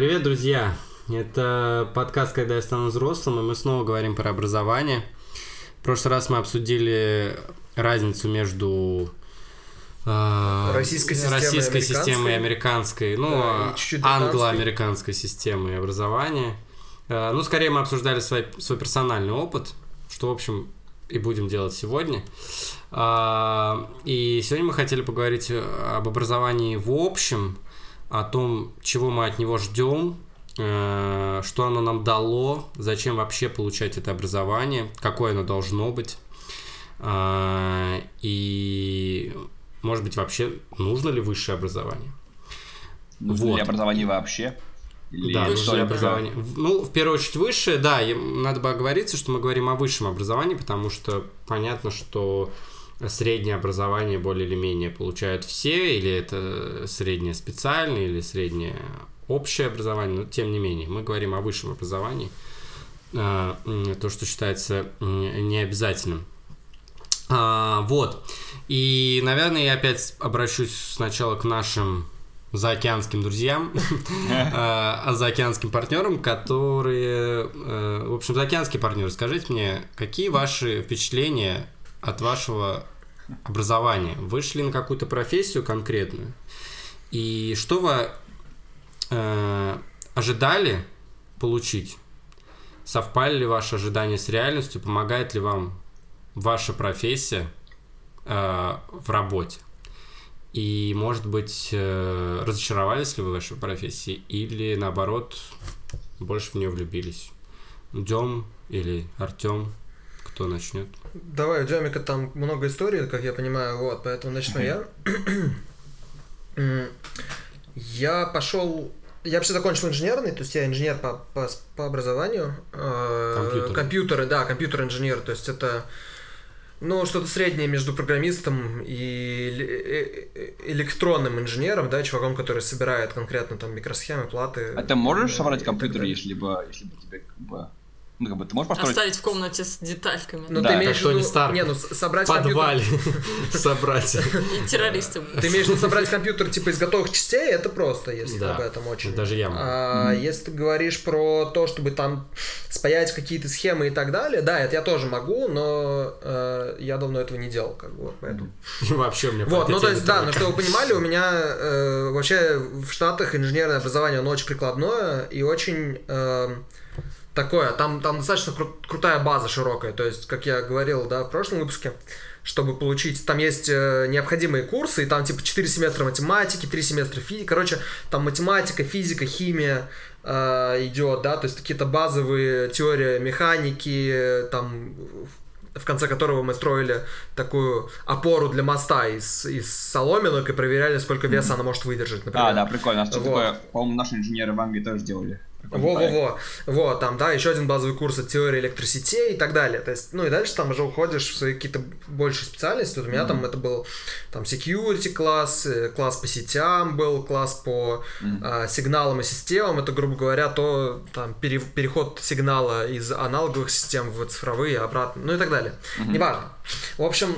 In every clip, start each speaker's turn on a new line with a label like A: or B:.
A: Привет, друзья! Это подкаст «Когда я стану взрослым», и мы снова говорим про образование. В прошлый раз мы обсудили разницу между э,
B: Российской системой
A: российской
B: и
A: системой и
B: американской.
A: ну,
B: Да,
A: а, англо-американской системой образования. Э, ну, скорее мы обсуждали свой, свой персональный опыт, что, в общем, и будем делать сегодня. А, И сегодня мы хотели поговорить об образовании в общем, о том, чего мы от него ждем, э, что оно нам дало, зачем вообще получать это образование, какое оно должно быть. А, И, может быть, вообще нужно ли высшее образование?
C: Нужно
A: Вот.
C: ли образование вообще? Или
A: Да, нужно ли образование. Ну, в первую очередь, высшее, да, надо бы оговориться, что мы говорим о высшем образовании, потому что понятно, что среднее образование более или менее получают все, или это среднее специальное, или среднее общее образование, но тем не менее, мы говорим о высшем образовании, а, то, что считается необязательным. А, вот. И, наверное, я опять обращусь сначала к нашим заокеанским друзьям, а а заокеанским партнерам, которые... э, В общем, заокеанские партнеры, скажите мне, какие ваши впечатления от вашего образования? Вы шли на какую-то профессию конкретную? И что вы э, ожидали получить? Совпали ли ваши ожидания с реальностью? Помогает ли вам ваша профессия э, в работе? И, может быть, э, разочаровались ли вы в вашей профессии или, наоборот, больше в нее влюбились? Дем или Артем? Кто начнет?
B: Давай, у Демика там много историй, как я понимаю, вот, поэтому начну я. Я пошел... Я вообще закончил инженерный, то есть я инженер по, по, по образованию. Э,
A: Компьютерный.
B: Компьютеры, да, компьютер-инженер, то есть это... Ну, что-то среднее между программистом и э- э- электронным инженером, да, чуваком, который собирает конкретно там микросхемы, платы.
C: А ты можешь собрать компьютер, если бы, если бы тебе как бы... Ну, как бы ты можешь построить...
D: Оставить в комнате с детальками.
B: Ну,
C: Да,
B: ты
C: как
B: имеешь в
A: Тони
B: виду...
A: Старк.
B: Не, ну, собрать
A: В
B: компьютер...
A: подвале собрать.
D: И террористы.
B: Ты имеешь в виду собрать компьютер типа из готовых частей, это просто, если
A: Да.
B: об этом очень.
A: Даже я могу.
B: А если ты говоришь про то, чтобы там спаять какие-то схемы и так далее, да, это я тоже могу, но э, я давно этого не делал, как бы, поэтому.
A: Вообще у меня
B: Вот, ну то есть, да, ну чтобы вы понимали, у меня э, вообще в Штатах инженерное образование, оно очень прикладное и очень э, такое, там, там достаточно кру- крутая база широкая, то есть, как я говорил, да, в прошлом выпуске, чтобы получить, там есть э, необходимые курсы, и там типа 4 семестра математики, 3 семестра физики, короче, там математика, физика, химия э, идет, да, то есть какие-то базовые теории механики, там в конце которого мы строили такую опору для моста из, из соломинок и проверяли, сколько веса она может выдержать, например.
C: А, да, прикольно. Что
B: Вот.
C: такое, по-моему, наши инженеры в Англии тоже делали.
B: Во-во-во. Вот, там, да, еще один базовый курс от теории электросетей и так далее. То есть, ну и дальше там уже уходишь в свои какие-то большие специальности. Вот у меня там это был там security класс, э, класс по сетям был, класс по а, сигналам и системам. Это, грубо говоря, то там пере- переход сигнала из аналоговых систем в цифровые, обратно, ну и так далее. Неважно. В общем,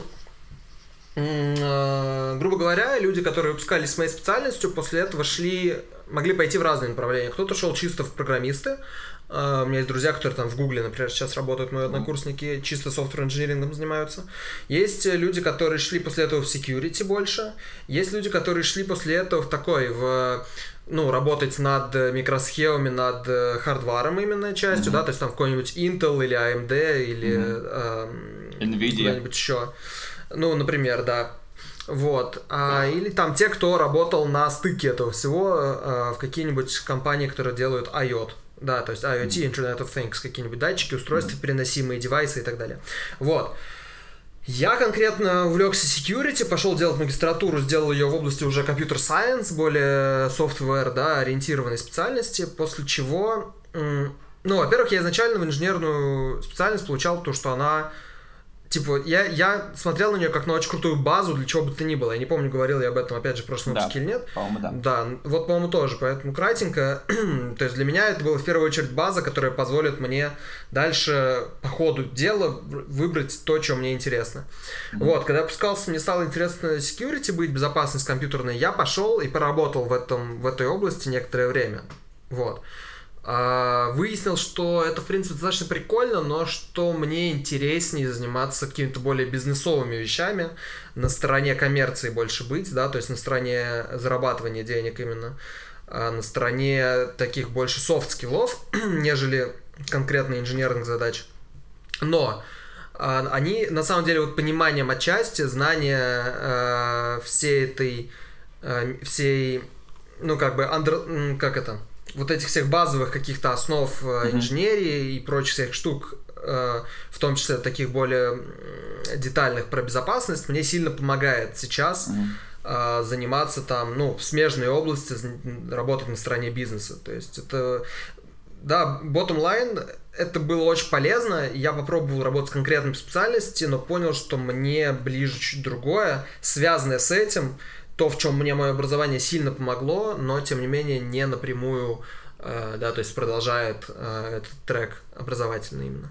B: э, грубо говоря, люди, которые выпускались с моей специальностью, после этого шли, могли пойти в разные направления. Кто-то шел чисто в программисты. Э, У меня есть друзья, которые там в Гугле, например, сейчас работают, мои однокурсники, чисто софтвер инжинирингом занимаются. Есть э, люди, которые шли после этого в security больше. Есть люди, которые шли после этого в такой, в ну, работать над э, микросхемами, над э, хардваром именно частью, да, то есть там в какой-нибудь Intel или AMD или эм,
C: Nvidia.
B: куда-нибудь еще. Ну, например, да. Вот. А, или там те, кто работал на стыке этого всего э, в какие-нибудь компании, которые делают IoT. Да, то есть IoT, Internet of Things, какие-нибудь датчики, устройства, переносимые девайсы и так далее. Вот. Я конкретно увлекся security, пошел делать магистратуру, сделал ее в области уже computer science, более software, да, ориентированной специальности, после чего, ну, во-первых, я изначально в инженерную специальность получал то, что она Типа, я, я смотрел на нее как на очень крутую базу, для чего бы то ни было. Я не помню, говорил я об этом, опять же, в прошлом
C: Да.
B: выпуске или нет.
C: По-моему, да.
B: Да, вот, по-моему, тоже, поэтому кратенько. То есть для меня это была в первую очередь база, которая позволит мне дальше по ходу дела выбрать то, что мне интересно. Вот, когда я пускался, мне стало интересно security быть, безопасность компьютерная, я пошел и поработал в, этом, в этой области некоторое время. Вот. Выяснил, что это, в принципе, достаточно прикольно, но что мне интереснее заниматься какими-то более бизнесовыми вещами, на стороне коммерции больше быть, да, то есть на стороне зарабатывания денег именно, а на стороне таких больше soft skill'ов, нежели конкретно инженерных задач. Но а, они, на самом деле, вот пониманием отчасти, знание э, всей этой, э, всей, ну, как бы, under, как это, вот этих всех базовых каких-то основ э, инженерии и прочих всех штук, э, в том числе таких более детальных про безопасность, мне сильно помогает сейчас э, заниматься там, ну, в смежной области, работать на стороне бизнеса. То есть это, да, bottom line, это было очень полезно. Я попробовал работать с конкретной специальностью, но понял, что мне ближе чуть другое, связанное с этим, то, в чем мне мое образование сильно помогло, но тем не менее не напрямую, э, да, то есть продолжает э, этот трек образовательный именно.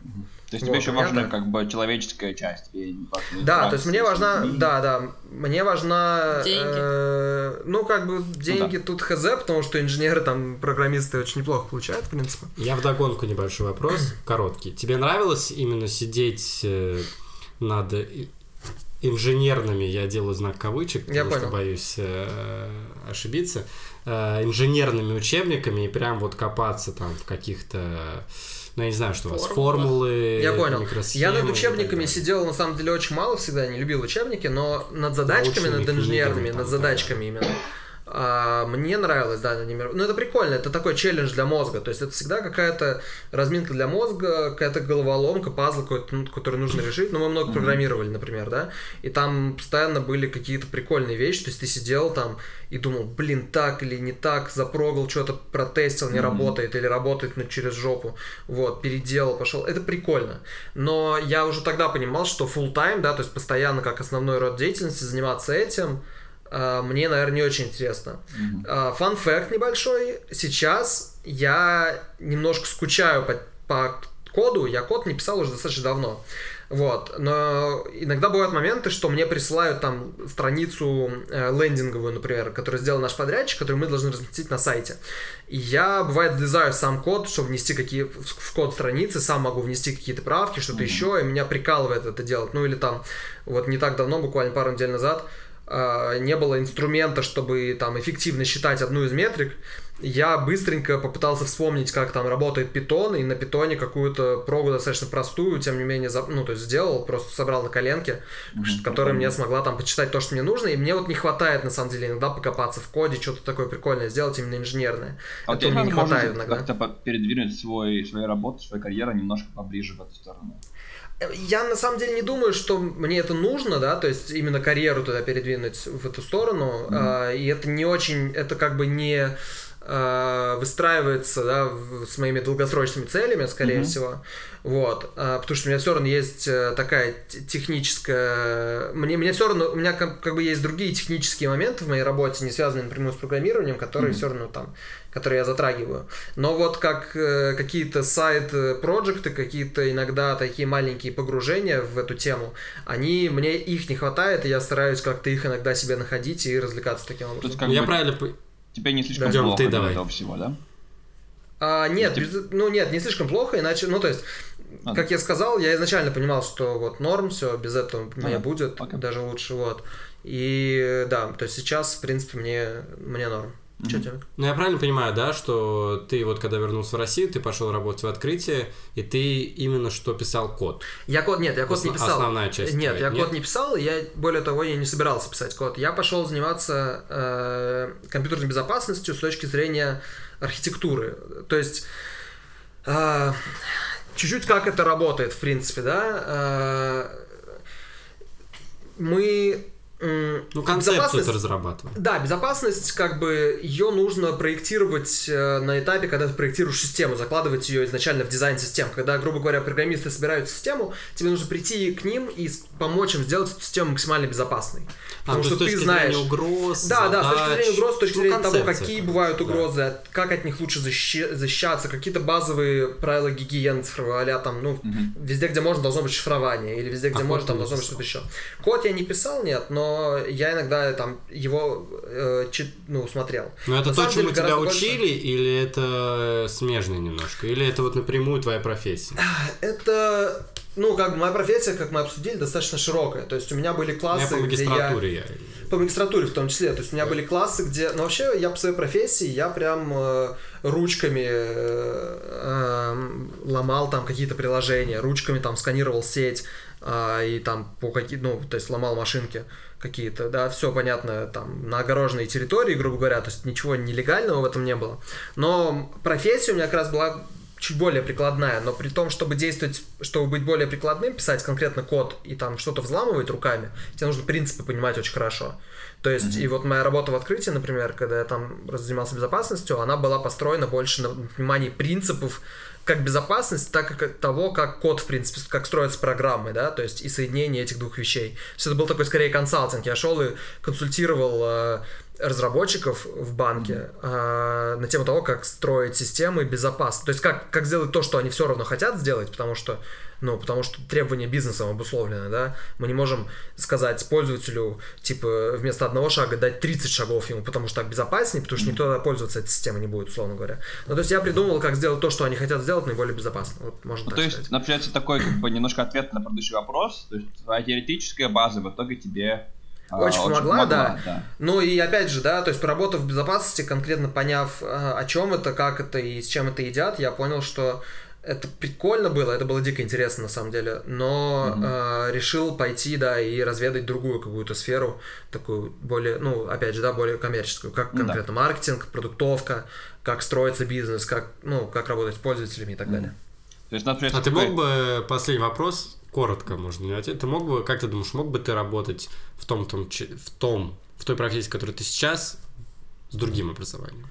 C: То есть вот, тебе еще важна как бы человеческая часть. И
B: да, то есть мне важна, да, да, мне важна...
D: Деньги.
B: Э, ну, как бы деньги ну, да. тут хз, потому что инженеры там, программисты очень неплохо получают, в принципе.
A: Я вдогонку небольшой вопрос, короткий. Тебе нравилось именно сидеть э, над инженерными, я делаю знак кавычек, потому
B: я
A: что
B: понял.
A: боюсь э, ошибиться, э, инженерными учебниками и прям вот копаться там в каких-то ну, я не знаю, что у вас, формулы,
B: Я понял. Я над учебниками сидел, на самом деле, очень мало всегда, не любил учебники, но над задачками, над инженерными, над задачками именно а, мне нравилось, да, анимировать. Ну, это прикольно, это такой челлендж для мозга. То есть это всегда какая-то разминка для мозга, какая-то головоломка, пазл какой-то, ну, который нужно решить. Ну, мы много программировали, например, да, и там постоянно были какие-то прикольные вещи. То есть ты сидел там и думал, блин, так или не так, запрогал, что-то протестил, не mm-hmm. работает, или работает ну, через жопу. Вот, переделал, пошел. Это прикольно. Но я уже тогда понимал, что full time, да, то есть постоянно как основной род деятельности заниматься этим, мне, наверное, не очень интересно. Фан mm факт небольшой. Сейчас я немножко скучаю по, по коду. Я код не писал уже достаточно давно. Вот. Но иногда бывают моменты, что мне присылают там страницу э, лендинговую, например, которую сделал наш подрядчик, которую мы должны разместить на сайте. И я, бывает, влезаю в сам код, чтобы внести какие в код страницы, сам могу внести какие-то правки, что-то mm-hmm. еще, и меня прикалывает это делать. Ну или там, вот не так давно, буквально пару недель назад, а, не было инструмента, чтобы там эффективно считать одну из метрик, я быстренько попытался вспомнить, как там работает питон, и на питоне какую-то прогу достаточно простую, тем не менее, ну, то есть сделал, просто собрал на коленке, mm-hmm. которая мне смогла там почитать то, что мне нужно, и мне вот не хватает, на самом деле, иногда покопаться в коде, что-то такое прикольное сделать, именно инженерное.
C: А Это мне не хватает иногда. Как-то передвинуть свой, свою работу, свою карьеру немножко поближе в эту сторону
B: я на самом деле не думаю, что мне это нужно, да, то есть именно карьеру туда передвинуть в эту сторону, mm-hmm. а, и это не очень, это как бы не выстраивается, да, с моими долгосрочными целями, скорее mm-hmm. всего. Вот. А, потому что у меня все равно есть э, такая техническая... Мне, мне все равно... У меня как, как бы есть другие технические моменты в моей работе, не связанные напрямую с программированием, которые mm-hmm. все равно там которые я затрагиваю. Но вот как э, какие-то сайт-проекты, какие-то иногда такие маленькие погружения в эту тему, они, мне их не хватает, и я стараюсь как-то их иногда себе находить и развлекаться таким образом.
A: Как я бы, правильно...
C: Тебе не слишком да. плохо
A: ты давай.
C: этого всего, да?
B: А, нет, без, ну нет, не слишком плохо, иначе, ну то есть, а, как я сказал, я изначально понимал, что вот норм, все, без этого а, мне будет, okay. даже лучше, вот. И да, то есть сейчас, в принципе, мне, мне норм. Что
A: тебе? Ну, я правильно понимаю, да, что ты вот когда вернулся в Россию, ты пошел работать в открытие, и ты именно что писал код?
B: Я код, нет, я код Основ, не писал.
A: Основная часть.
B: Нет, твоя, я нет? код не писал, я, более того, я не собирался писать код. Я пошел заниматься э, компьютерной безопасностью с точки зрения архитектуры. То есть, э, чуть-чуть как это работает, в принципе, да. Э, мы
A: ну, концепцию это разрабатывать.
B: Да, безопасность, как бы, ее нужно проектировать э, на этапе, когда ты проектируешь систему, закладывать ее изначально в дизайн систем. Когда, грубо говоря, программисты собирают систему, тебе нужно прийти к ним и помочь им сделать эту систему максимально безопасной.
A: А, Потому что ты знаешь... угроз,
B: Да, задач, да, с точки зрения угроз, с точки ну, зрения того, какие бывают угрозы, да. как от них лучше защи... защищаться, какие-то базовые правила гигиены цифровой, а там, ну, угу. везде, где можно, должно быть шифрование, или везде, где а можно, там должно быть что-то еще. Код я не писал, нет, но но я иногда там его э, чит, ну, смотрел.
A: Но это
B: На
A: то, чему тебя учили,
B: больше-
A: или это смежно немножко? Или это вот напрямую твоя профессия?
B: Это, ну, как бы моя профессия, как мы обсудили, достаточно широкая. То есть у меня были
A: Я
B: классы,
A: по
B: где я...
A: я...
B: По магистратуре в том числе. То есть у меня были классы, где... Ну, вообще, я по своей профессии, я прям э, ручками э, эм, ломал там какие-то приложения, ручками там сканировал сеть а, и там по какие... Ну, то есть ломал машинки какие-то, да, все понятно, там, на огороженной территории, грубо говоря, то есть ничего нелегального в этом не было. Но профессия у меня как раз была чуть более прикладная, но при том, чтобы действовать, чтобы быть более прикладным, писать конкретно код и там что-то взламывать руками, тебе нужно принципы понимать очень хорошо. То есть, и вот моя работа в открытии, например, когда я там занимался безопасностью, она была построена больше на понимании принципов как безопасности, так и того, как код, в принципе, как строятся программы, да, то есть и соединение этих двух вещей. То есть это был такой скорее консалтинг. Я шел и консультировал э, разработчиков в банке э, на тему того, как строить системы безопасно. То есть как, как сделать то, что они все равно хотят сделать, потому что ну, потому что требования бизнесом обусловлены, да, мы не можем сказать пользователю, типа, вместо одного шага дать 30 шагов ему, потому что так безопаснее, потому что никто пользоваться этой системой не будет, условно говоря. Ну, то есть я придумал, как сделать то, что они хотят сделать, наиболее безопасно. Вот, можно
C: Ну,
B: так
C: то
B: сказать.
C: есть, например, такой как бы немножко ответ на предыдущий вопрос. То есть твоя теоретическая база в итоге тебе а,
B: Очень помогла, да. Ну и опять же, да, то есть поработав в безопасности, конкретно поняв, а, о чем это, как это и с чем это едят, я понял, что это прикольно было, это было дико интересно на самом деле, но
C: Мгм.
B: э, решил пойти, да, и разведать другую какую-то сферу, такую более, ну, опять же, да, более коммерческую, как конкретно маркетинг, продуктовка, как строится бизнес, как, ну, как работать с пользователями и так далее.
C: То есть, например,
A: А ты
C: такой-
A: мог бы, последний вопрос, коротко можно не ответить, ты мог бы, как ты думаешь, мог бы ты работать в том, том, в том, в той профессии, в которой ты сейчас, с другим образованием?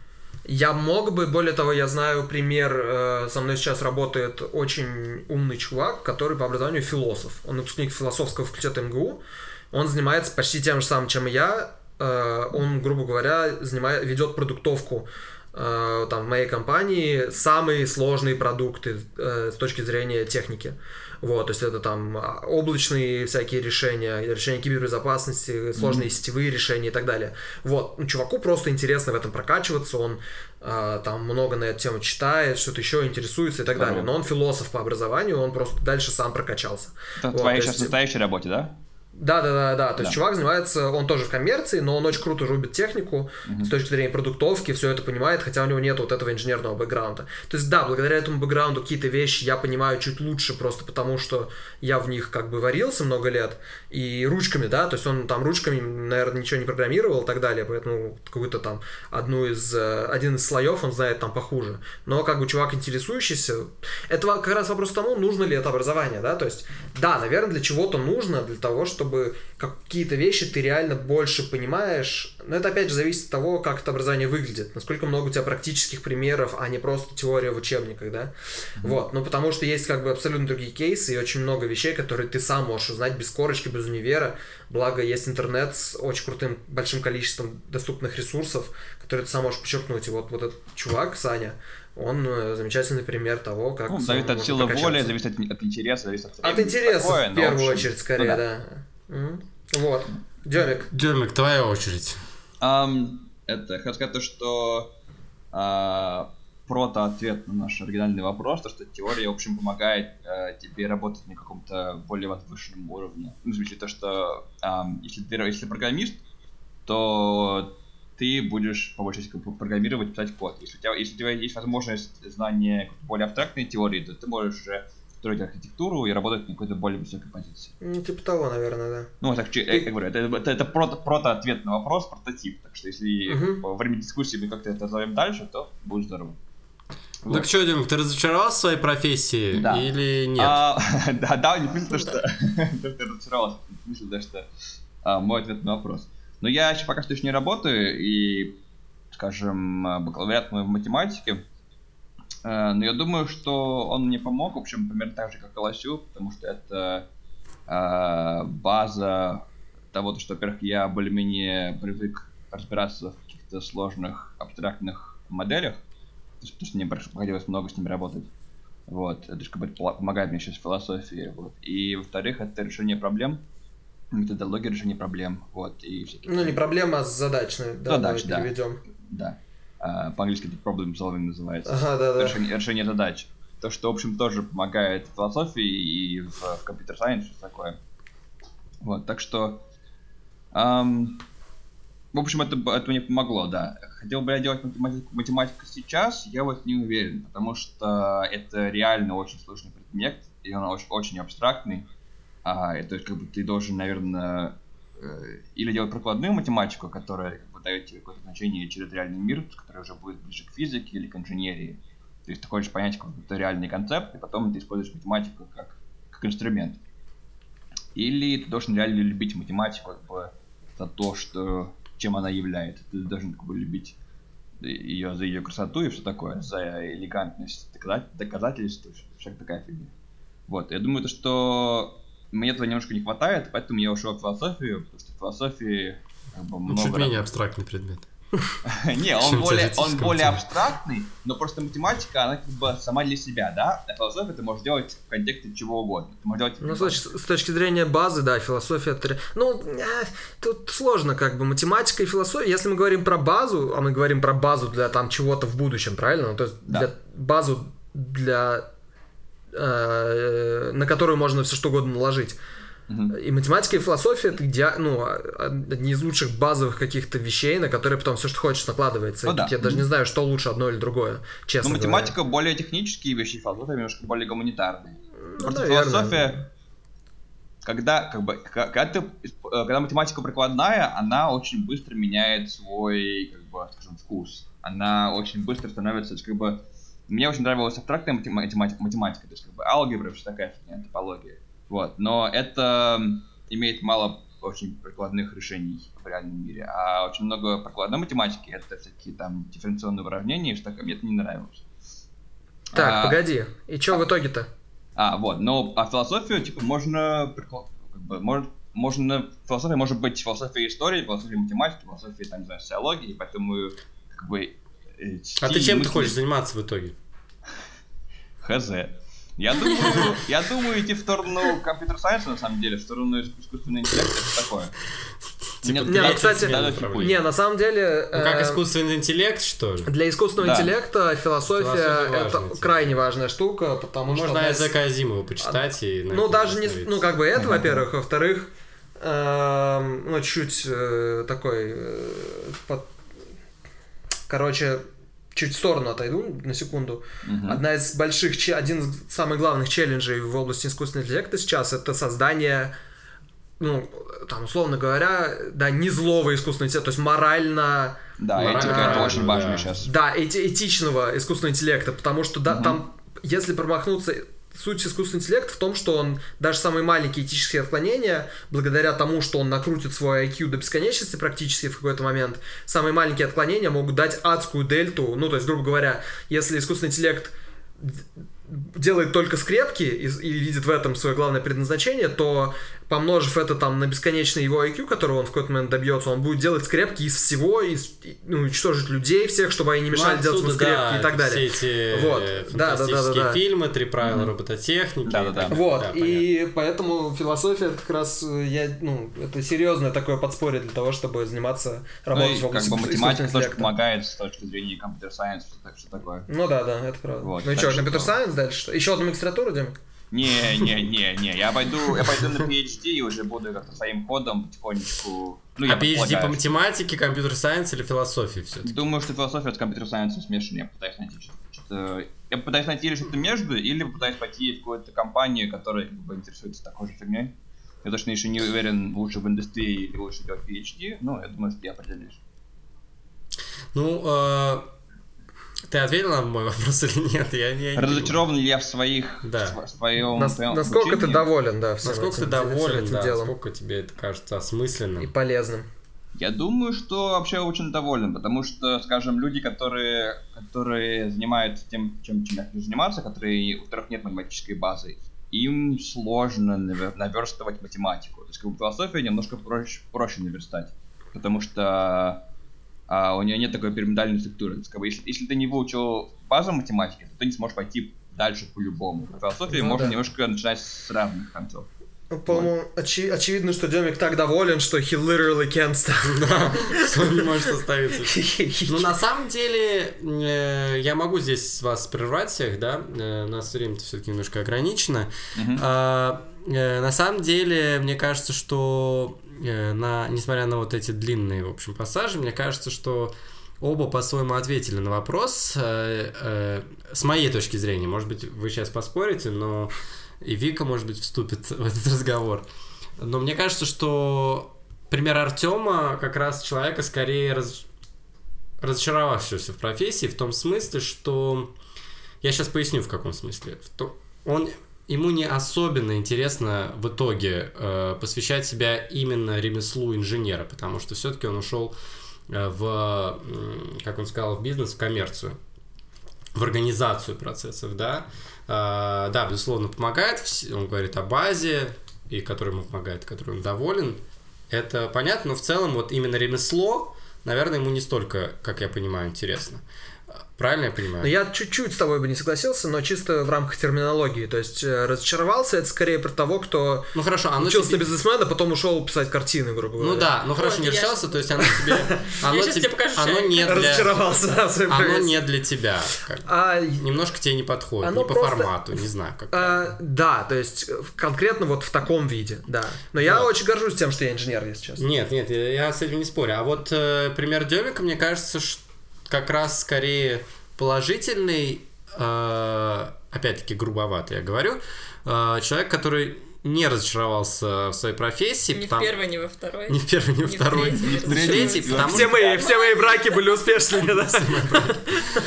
B: Я мог бы, более того, я знаю пример, э, со мной сейчас работает очень умный чувак, который по образованию философ. Он выпускник философского факультета МГУ. Он занимается почти тем же самым, чем и я. Э, он, грубо говоря, занимает, ведет продуктовку э, там, в моей компании самые сложные продукты с точки зрения техники. Вот, то есть это там а, облачные всякие решения, решения кибербезопасности, сложные сетевые решения и так далее. Вот, ну, чуваку просто интересно в этом прокачиваться, он а, там много на эту тему читает, что-то еще интересуется и так
C: Здорово.
B: далее. Но он философ по образованию, он просто дальше сам прокачался.
C: Это
B: Вот, то
C: сейчас
B: есть-
C: настоящей работе, да?
B: Да, да, да, да. То есть чувак занимается, он тоже в коммерции, но он очень круто рубит технику с точки зрения продуктовки, все это понимает, хотя у него нет вот этого инженерного бэкграунда. То есть, да, благодаря этому бэкграунду какие-то вещи я понимаю чуть лучше, просто потому что я в них как бы варился много лет, и ручками, да, то есть он там ручками, наверное, ничего не программировал и так далее, поэтому какую-то там одну из, э, один из слоев он знает там похуже. Но как бы чувак интересующийся, это как раз вопрос тому, нужно ли это образование, да, то есть, да, наверное, для чего-то нужно, для того, чтобы какие-то вещи ты реально больше понимаешь, но это опять же зависит от того, как это образование выглядит, насколько много у тебя практических примеров, а не просто теория в учебниках, да, вот, ну потому что есть как бы абсолютно другие кейсы и очень много вещей, которые ты сам можешь узнать без корочки, без универа, благо есть интернет с очень крутым большим количеством доступных ресурсов, которые ты сам можешь подчеркнуть, и вот, вот этот чувак, Саня, он э, замечательный пример того, как...
C: Ну, зависит от силы воли, зависит от, от интереса, зависит от...
B: От интереса,
C: такое,
B: в первую
C: общем,
B: очередь, скорее,
C: ну
B: да. Вот. Демик.
A: Демик, твоя очередь.
C: Ам, это, хочу сказать то, что а, прото-ответ на наш оригинальный вопрос, то, что теория, в общем, помогает э, тебе работать на каком-то более возвышенном уровне. Ну, в смысле, то, что ам, если ты если программист, то ты будешь по большей части программировать, писать код. Если у тебя, если у тебя есть возможность знания более абстрактной теории, то ты можешь уже строить архитектуру и работать на какой-то более высокой позиции.
B: Ну, типа того, наверное, да.
C: Ну, так, че- я говорю, это, это, это прото, прото-ответ на вопрос, прототип. Так что если
B: Мгм.
C: во время дискуссии мы как-то это назовем дальше, то будет здорово. Вот.
A: Так что, Демик, ты разочаровался в своей профессии
C: Да.
A: или нет?
C: А, да, да, не то, что то, что я разочаровался, смысле, то, что а, мой ответ на вопрос. Но я еще пока что еще не работаю, и, скажем, бакалавриат мой в математике, но я думаю, что он мне помог, в общем, примерно так же, как и Лосю, потому что это э, база того, то, что, во-первых, я более-менее привык разбираться в каких-то сложных абстрактных моделях, потому что мне приходилось много с ними работать. Вот, это же как бы помогает мне сейчас в философии. Вот. И во-вторых, это решение проблем. методология решения проблем, вот, и всякие...
B: Ну, не проблема, а задачная. Да,
C: Задач, да.
B: переведем.
C: Да. А, по-английски это problem solving называется.
B: Ага, да, да.
C: Решение, решение задач. То, что, в общем, тоже помогает в философии и в, в компьютер-сайенсе, что такое. Вот, так что... ам, в общем, это, это мне помогло, да. Хотел бы я делать математику, математику сейчас, я вот не уверен, потому что это реально очень сложный предмет, и он очень, очень абстрактный. А, и то есть, как бы ты должен, наверное, э, или делать прикладную математику, которая как бы, дает тебе какое-то значение через реальный мир, который уже будет ближе к физике или к инженерии. То есть ты хочешь понять какой-то реальный концепт, и потом ты используешь математику как, как инструмент. Или ты должен реально любить математику как бы, за то, что чем она является. Ты должен как бы, любить ее за ее красоту и все такое, за элегантность, доказа- доказательства, всякая такая фигня. Вот, я думаю, то, что мне этого немножко не хватает, поэтому я ушел в философию, потому что в философии как бы,
A: Ну,
C: много...
A: чуть менее абстрактный предмет.
C: Не, он более, он более абстрактный, но просто математика, она как бы сама для себя, да? А философию ты можешь делать в контексте чего угодно. Ты можешь делать...
B: Ну, с точки, с точки зрения базы, да, философия... Ну, э, тут сложно, как бы, математика и философия. Если мы говорим про базу, а мы говорим про базу для там чего-то в будущем, правильно? Ну, то есть
C: Да.
B: для базу для э, на которую можно все что угодно наложить.
C: Мгм.
B: И математика и философия это иде- ну, одни из лучших базовых каких-то вещей, на которые потом все, что хочешь, накладывается.
C: Ну да.
B: Я даже не знаю, что лучше, одно или другое,
C: Ну,
B: честно говоря.
C: математика более технические вещи, философия немножко более гуманитарные.
B: Ну,
C: Просто
B: наверное.
C: философия, когда, как бы, когда, ты, когда математика прикладная, она очень быстро меняет свой, как бы, скажем, вкус. Она очень быстро становится, как бы, мне очень нравилась абстрактная матем- математика, математика, то есть, как бы, алгебра, все такая фигня, топология. Вот, но это имеет мало очень прикладных решений в реальном мире, а очень много прикладной математики, это всякие там дифференционные уравнения и что мне это не нравилось.
B: Так,
C: А,
B: погоди. И что в итоге-то?
C: а, вот, но а философию, типа, можно, как бы, может, можно, философия может быть философия истории, философия математики, философия, там, не знаю, социологии, поэтому, как бы, э,
A: А ты чем ты
C: мысли-
A: хочешь заниматься в итоге?
C: Хз. Я думаю, я думаю идти в сторону компьютер-сайенса, на самом деле, в сторону иск- искусственного интеллекта, что такое.
A: Типа,
B: Не, ну, кстати. Не, на самом деле...
A: Ну, как
B: э,
A: искусственный интеллект, что ли?
B: Для искусственного
C: Да.
B: интеллекта философия,
A: Философия
B: это
A: важная
B: крайне важная штука, потому что...
A: Можно
B: одна из-
A: языка Азимова почитать и... на
B: Ну, даже не... Ну, как бы это, во-первых. Во-вторых, эм, ну, чуть э, такой... э, под- Короче, чуть в сторону отойду на секунду.
C: Мгм.
B: Одна из больших, один из самых главных челленджей в области искусственного интеллекта сейчас это создание, ну, там, условно говоря, да, не злого искусственного интеллекта, то есть морально,
C: Да,
A: Морально,
C: этика это очень
A: да.
C: важно сейчас.
B: да, эти- этичного искусственного интеллекта, потому что да,
C: Мгм.
B: там, если промахнуться, суть искусственного интеллекта в том, что он даже самые маленькие этические отклонения, благодаря тому, что он накрутит свой IQ до бесконечности практически в какой-то момент, самые маленькие отклонения могут дать адскую дельту. Ну, то есть, грубо говоря, если искусственный интеллект делает только скрепки и, и видит в этом свое главное предназначение, то помножив это там на бесконечный его IQ, которого он в какой-то момент добьется, он будет делать скрепки из всего, из, и, ну, уничтожить людей всех, чтобы они не
A: Ну,
B: мешали делать ему
A: отсюда,
B: скрепки
A: да,
B: и так далее.
A: Все эти
B: Вот.
A: э,
B: Да, да, да, да,
A: фантастические
B: да.
A: фильмы, три правила робототехники. и
C: Да-да-да.
A: так далее.
B: Вот,
A: Да,
B: и поэтому философия это как раз э, я, ну, это серьезное такое подспорье для того, чтобы заниматься
C: Ну
B: работой
C: и
B: в
C: как
B: области
C: бы
B: искусственного
C: математика тоже
B: интеллекта.
C: помогает с точки зрения компьютер-сайенса, так что такое.
B: Ну да, да, это правда.
C: Вот,
B: ну и что,
C: что-
B: компьютер сайенс дальше что? Еще одну магистратуру, Дим?
C: Не, не, не, не, я пойду, я пойду на PhD и уже буду как-то своим ходом потихонечку. Ну, я
A: А PhD по математике, компьютер-сайенс или философии все-таки?
C: Думаю, что философия с компьютер-сайенсом смешана. Я пытаюсь найти что-то, что-то- Я пытаюсь найти или что-то между, или пытаюсь пойти в какую-то компанию, которая как бы интересуется такой же фигней. Я точно еще не уверен, лучше в индустрии или лучше делать PhD, но я думаю, что я определюсь.
A: Ну, э, ты ответил на мой вопрос или нет? Я, я не
C: Разочарован ли я в своих,
A: Да.
C: в своем,
B: Нас-
C: своем
B: насколько ты доволен, да, всем
A: Насколько ты
B: этим- всем
A: доволен,
B: этим
A: да,
B: делом
A: насколько тебе это кажется осмысленным?
B: и полезным.
C: Я думаю, что вообще очень доволен, потому что, скажем, люди, которые, которые занимаются тем, чем, чем я хочу заниматься, которые, у которых нет математической базы, им сложно навер- наверстывать математику. То есть, как бы философия немножко проще, проще наверстать, потому что а, у нее нет такой пирамидальной структуры. То есть, как бы, если, если ты не выучил базу математики, то ты не сможешь пойти дальше по-любому. В философии
B: Ну
C: можно
B: да.
C: немножко начинать с равных концов.
B: По-моему, очи- очевидно, что Демик так доволен, что he literally can't stop.
A: Да, что он не может остановиться. Ну, на самом деле, э, я могу здесь вас прервать всех, да? Э, У нас время-то все-таки немножко ограничено. А, э, На самом деле, мне кажется, что на, несмотря на вот эти длинные, в общем, пассажи, мне кажется, что оба по-своему ответили на вопрос. э, э, С моей точки зрения, может быть, вы сейчас поспорите, но и Вика, может быть, вступит в этот разговор. Но мне кажется, что пример Артема как раз человека скорее раз... разочаровавшегося в профессии, в том смысле, что... Я сейчас поясню, в каком смысле. В то- Он... Ему не особенно интересно в итоге э, посвящать себя именно ремеслу инженера, потому что все-таки он ушел э, в, как он сказал, в бизнес, в коммерцию, в организацию процессов, да. Э, да, безусловно, помогает. Он говорит о базе, и который ему помогает, который он доволен. Это понятно, но в целом вот именно ремесло, наверное, ему не столько, как я понимаю, интересно. Правильно я понимаю?
B: Но я чуть-чуть с тобой бы не согласился, но чисто в рамках терминологии. То есть э, разочаровался это скорее про того, кто
A: Ну хорошо, оно
B: учился
A: тебе-
B: на бизнесмена, потом ушел писать картины, грубо говоря.
A: Ну да, ну хорошо,
D: Вот,
A: не
D: я
A: решался, то есть оно тебе... Оно, тебе-
D: тебе покажу
A: оно не для...
B: Разочаровался,
A: Оно не для тебя. как-
B: А,
A: Немножко тебе не подходит,
B: Оно
A: не по
B: просто-
A: формату, не знаю, как.
B: а, да, то есть э, конкретно вот в таком виде, да. Но я
A: Вот.
B: очень горжусь тем, что я инженер, если честно.
A: Нет, нет, я, я с этим не спорю. А вот э, пример Демика, мне кажется, ш- как раз скорее положительный, э, опять-таки грубовато я говорю, э, человек, который не разочаровался в своей профессии.
D: Ни в
A: потому-
D: первой, ни во второй.
A: Ни в первый, ни в
D: Ни в
A: второй.
D: ни в
A: в
C: третьей.
A: потому
B: Все мои, все мои браки были успешными, да?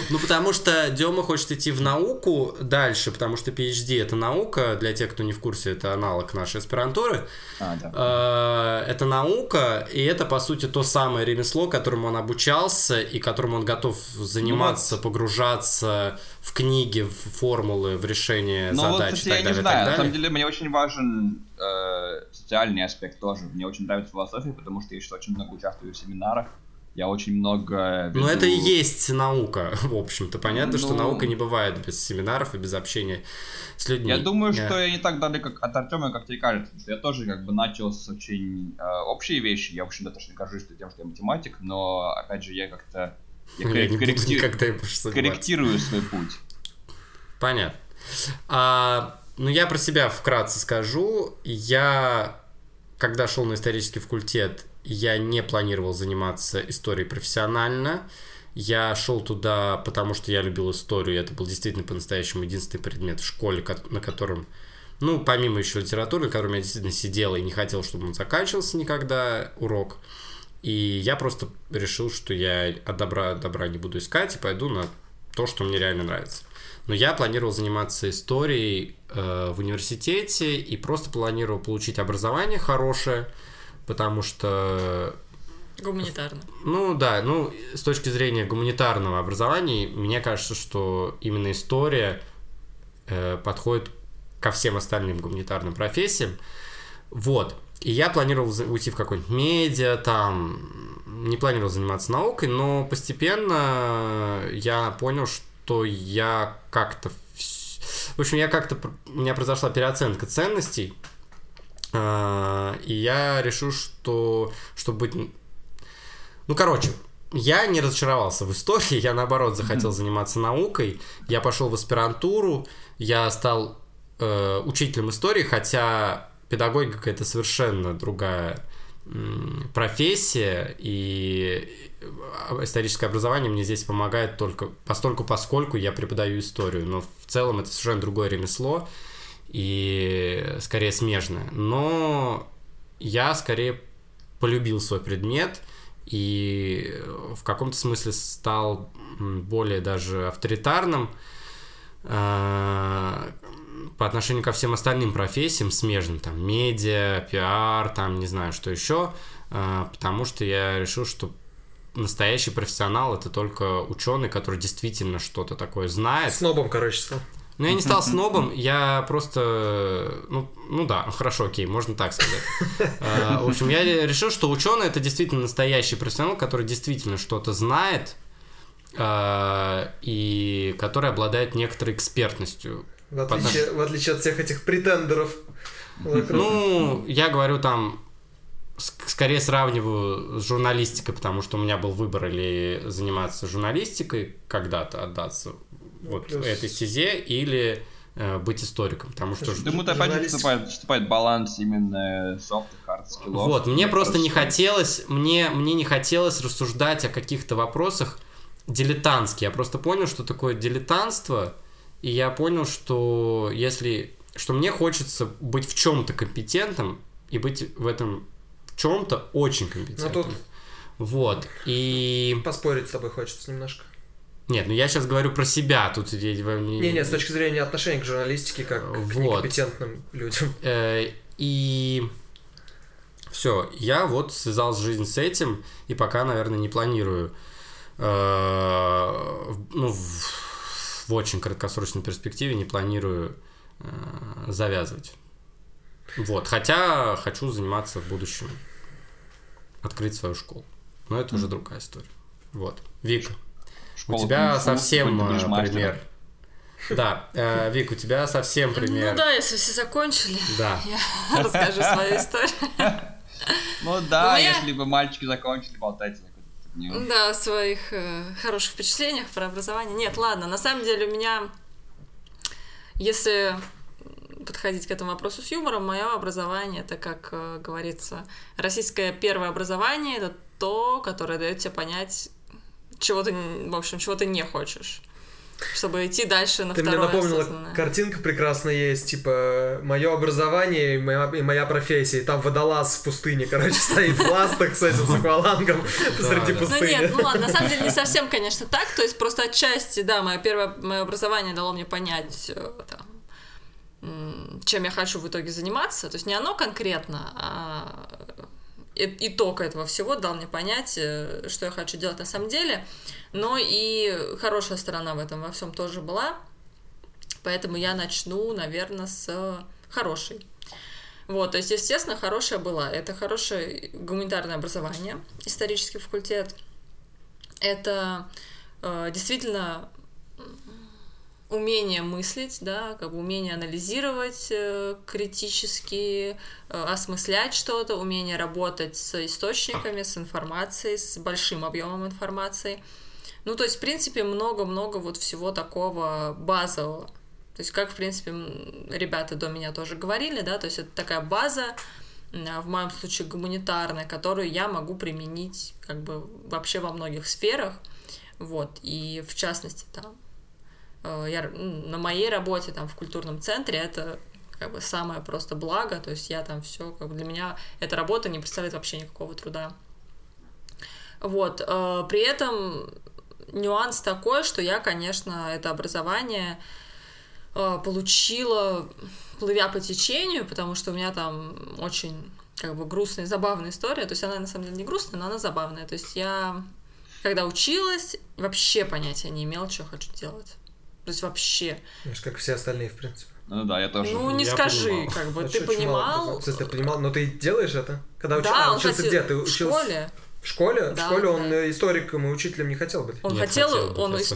A: Ну, потому что Дема хочет идти в науку дальше, потому что PhD это наука, для тех, кто не в курсе, это аналог нашей аспирантуры.
C: А.
A: Э, Это наука, и это, по сути, то самое ремесло, которому он обучался, и которым он готов заниматься, погружаться в книги, в формулы, в решение
C: Ну вот,
A: задач
C: кстати,
A: и так
C: я не
A: далее, и
C: знаю. На самом деле, мне очень важен э, социальный аспект тоже. Мне очень нравится философия, потому что я сейчас очень много участвую в семинарах. Я очень много...
A: Но
C: веду-
A: это и есть наука, в общем-то. Понятно, что
C: Ну-
A: наука не бывает без семинаров и без общения с людьми.
C: Я думаю,
A: Э,
C: что я не так далек как от Артема, как тебе кажется. Потому что я тоже как бы начал с очень э, общей вещи. Я, в общем, достаточно горжусь тем, что я математик, но, опять же, я как-то... Я
A: Я не буду
C: корректи-
A: никогда им больше заниматься.
C: корректирую свой путь.
A: Понятно. А, ну, я про себя вкратце скажу. Я, когда шел на исторический факультет, я не планировал заниматься историей профессионально. Я шел туда, потому что я любил историю. Это был действительно по-настоящему единственный предмет в школе, ко- на котором, ну, помимо еще литературы, на котором я действительно сидел и не хотел, чтобы он заканчивался никогда, урок. И я просто решил, что я от добра, от добра не буду искать и пойду на то, что мне реально нравится. Но я планировал заниматься историей э, в университете и просто планировал получить образование хорошее, потому что,
D: Гуманитарно.
A: ну да, ну с точки зрения гуманитарного образования, мне кажется, что именно история э, подходит ко всем остальным гуманитарным профессиям. Вот. И я планировал уйти в какой-нибудь медиа, там, не планировал заниматься наукой, но постепенно я понял, что я как-то... В общем, я как-то... У меня произошла переоценка ценностей, а, и я решил, что чтобы быть... Ну, короче, я не разочаровался в истории, я наоборот захотел заниматься наукой, я пошел в аспирантуру, я стал э, учителем истории, хотя педагогика это совершенно другая профессия, и э, историческое образование мне здесь помогает только постольку, поскольку я преподаю историю, но в целом это совершенно другое ремесло и скорее смежное. Но я скорее полюбил свой предмет и в каком-то смысле стал более даже авторитарным э, по отношению ко всем остальным профессиям смежным, там, медиа, пиар, там, не знаю, что еще, э, потому что я решил, что настоящий профессионал это только ученый, который действительно что-то такое знает.
B: Снобом, короче, стал.
A: Ну, я не стал снобом, я просто... Ну, ну да, хорошо, окей, можно так сказать. А, В общем, я решил, что ученый это действительно настоящий профессионал, который действительно что-то знает а, и который обладает некоторой экспертностью
B: В отличие, в отличие от всех этих претендеров. вокруг.
A: Ну, я говорю там, скорее сравниваю с журналистикой, потому что у меня был выбор или заниматься журналистикой когда-то, отдаться вот
B: плюс-
A: этой стезе, или э, быть историком, потому что... Ж-
C: Думаю, опять вступает, вступает баланс именно soft и hard скиллов.
A: Вот, мне
C: Ну,
A: просто не хотелось, мне, мне не хотелось рассуждать о каких-то вопросах дилетантски. Я просто понял, что такое дилетантство, и я понял, что если, что мне хочется быть в чем-то компетентным и быть в этом чем-то очень компетентным.
B: Ну, тут-
A: Вот, и...
B: Поспорить с тобой хочется немножко.
A: Нет, ну я сейчас говорю про себя, тут... я- я-
B: Не-не, с точки зрения отношения к журналистике, как к
A: Вот.
B: некомпетентным людям.
A: Э, и все, я вот связал жизнь с этим, и пока, наверное, не планирую, э, ну, в, в очень краткосрочной перспективе не планирую э, завязывать. Вот, хотя хочу заниматься в будущем, открыть свою школу. Но это уже другая история. Вот. Вика,
C: школа
A: у тебя
C: кунг-фу,
A: совсем э, пример. Да, э, Вик, у тебя совсем пример.
D: Ну да, если все закончили,
A: Да.
D: я расскажу свою историю.
C: Ну да,
D: Ну,
C: если бы мальчики закончили болтать фигню.
D: Да, о своих э, хороших впечатлениях про образование. Нет, ладно, на самом деле у меня, если подходить к этому вопросу с юмором, мое образование, это, как э, говорится, российское первое образование, это то, которое дает тебе понять, чего ты, в общем, чего ты не хочешь, чтобы идти дальше на
B: Ты мне
D: второе
B: напомнила,
D: осознанное.
B: картинка прекрасная есть, типа, мое образование и моя, и моя профессия. И там водолаз в пустыне, короче, стоит в ластах с этим с аквалангом посреди
A: да.
D: Ну
B: пустыни.
D: нет, ну ладно, на самом деле не совсем, конечно, так. То есть просто отчасти, да, мое первое мое образование дало мне понять, э, там, чем я хочу в итоге заниматься. То есть не оно конкретно, а итог этого всего дал мне понять, э, что я хочу делать на самом деле. Но и хорошая сторона в этом во всем тоже была. Поэтому я начну, наверное, с хорошей. Вот, то есть, естественно, хорошая была. Это хорошее гуманитарное образование, исторический факультет. Это э, действительно умение мыслить, да, как бы умение анализировать э, критически, э, осмыслять что-то, умение работать с источниками, с информацией, с большим объемом информации. Ну, то есть, в принципе, много-много вот всего такого базового. То есть, как, в принципе, ребята до меня тоже говорили, да, то есть это такая база, а в моем случае гуманитарная, которую я могу применить как бы вообще во многих сферах, вот, и в частности там я, м, на моей работе там в культурном центре это как бы самое просто благо, то есть я там все, как бы для меня эта работа не представляет вообще никакого труда. Вот, э, при этом нюанс такой, что я, конечно, это образование э, получила, плывя по течению, потому что у меня там очень как бы грустная забавная история. То есть она на самом деле не грустная, но она забавная. То есть я, когда училась, вообще понятия не имела, что хочу делать. То есть вообще.
B: Знаешь, как все остальные, в принципе.
C: Ну да, я тоже.
D: Ну, не
A: я
D: скажи,
A: понимал.
D: как бы, ты понимал.
B: В смысле, ты понимал, но ты делаешь это? Когда учи-
D: Да,
B: а,
D: он
B: учился
D: хотел...
B: где? Ты
D: в
B: учился
D: школе.
B: в школе? в
D: Да,
B: школе он
D: да.
B: э, историком и учителем не хотел быть.
D: Он
A: Нет,
D: хотел,
A: хотел быть,
D: он
A: класса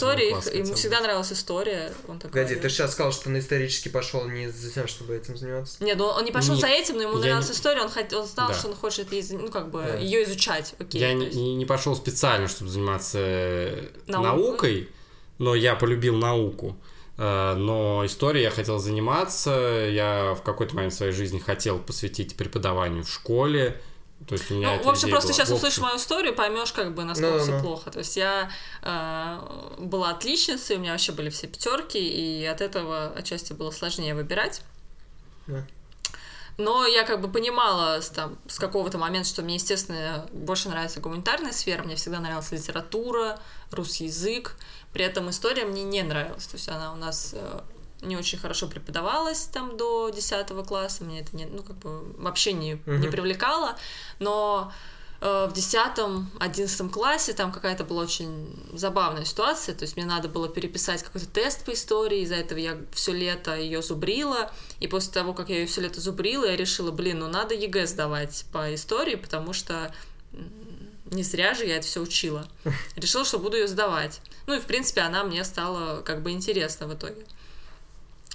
D: ему
A: хотел
D: всегда
A: быть.
D: нравилась история. Он такой
B: Погоди, ты же сейчас сказал, что ты на исторический пошел не за тем, чтобы этим заниматься.
D: Нет, ну он не пошел
A: Не-
D: за этим, но ему
A: я
D: нравилась
A: не-
D: история, он, хот... он знал,
A: Да.
D: что он хочет из- ну, как бы,
B: Да.
D: ее изучать. Окей,
A: я не,
D: есть.
A: не- пошел специально, чтобы заниматься э,
D: Наукой.
A: Но я полюбил науку. Э, Но историей я хотел заниматься. Я в какой-то момент в своей жизни хотел посвятить преподаванию в школе. То есть у меня
D: Ну, в общем, просто
A: была.
D: сейчас услышишь мою историю, поймешь, как бы, насколько все плохо. То есть я э, была отличницей, у меня вообще были все пятерки, и от этого отчасти было сложнее выбирать.
B: Да.
D: Но я как бы понимала с, там, с какого-то момента, что мне, естественно, больше нравится гуманитарная сфера, мне всегда нравилась литература, русский язык, при этом история мне не нравилась, то есть она у нас э, не очень хорошо преподавалась там до 10 класса, мне это не, ну, как бы вообще не, не
B: Мгм.
D: привлекало, но в 10-11 классе там какая-то была очень забавная ситуация, то есть мне надо было переписать какой-то тест по истории, из-за этого я все лето ее зубрила, и после того, как я ее все лето зубрила, я решила, блин, ну надо ЕГЭ сдавать по истории, потому что не зря же я это все учила. Решила, что буду ее сдавать. Ну и, в принципе, она мне стала как бы интересна в итоге.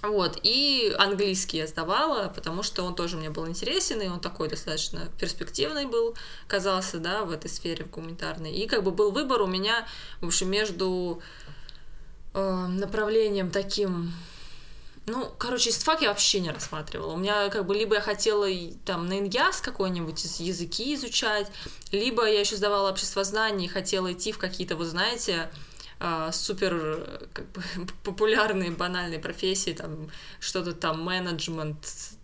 D: Вот, и английский я сдавала, потому что он тоже мне был интересен, и он такой достаточно перспективный был, казался, да, в этой сфере, в гуманитарной. И как бы был выбор у меня, в общем, между э, направлением таким ну, короче, истфак я вообще не рассматривала. У меня как бы либо я хотела там на иньяс какой-нибудь языки изучать, либо я еще сдавала общество знаний и хотела идти в какие-то, вы знаете, а, супер как бы, популярные банальные профессии, там что-то там менеджмент,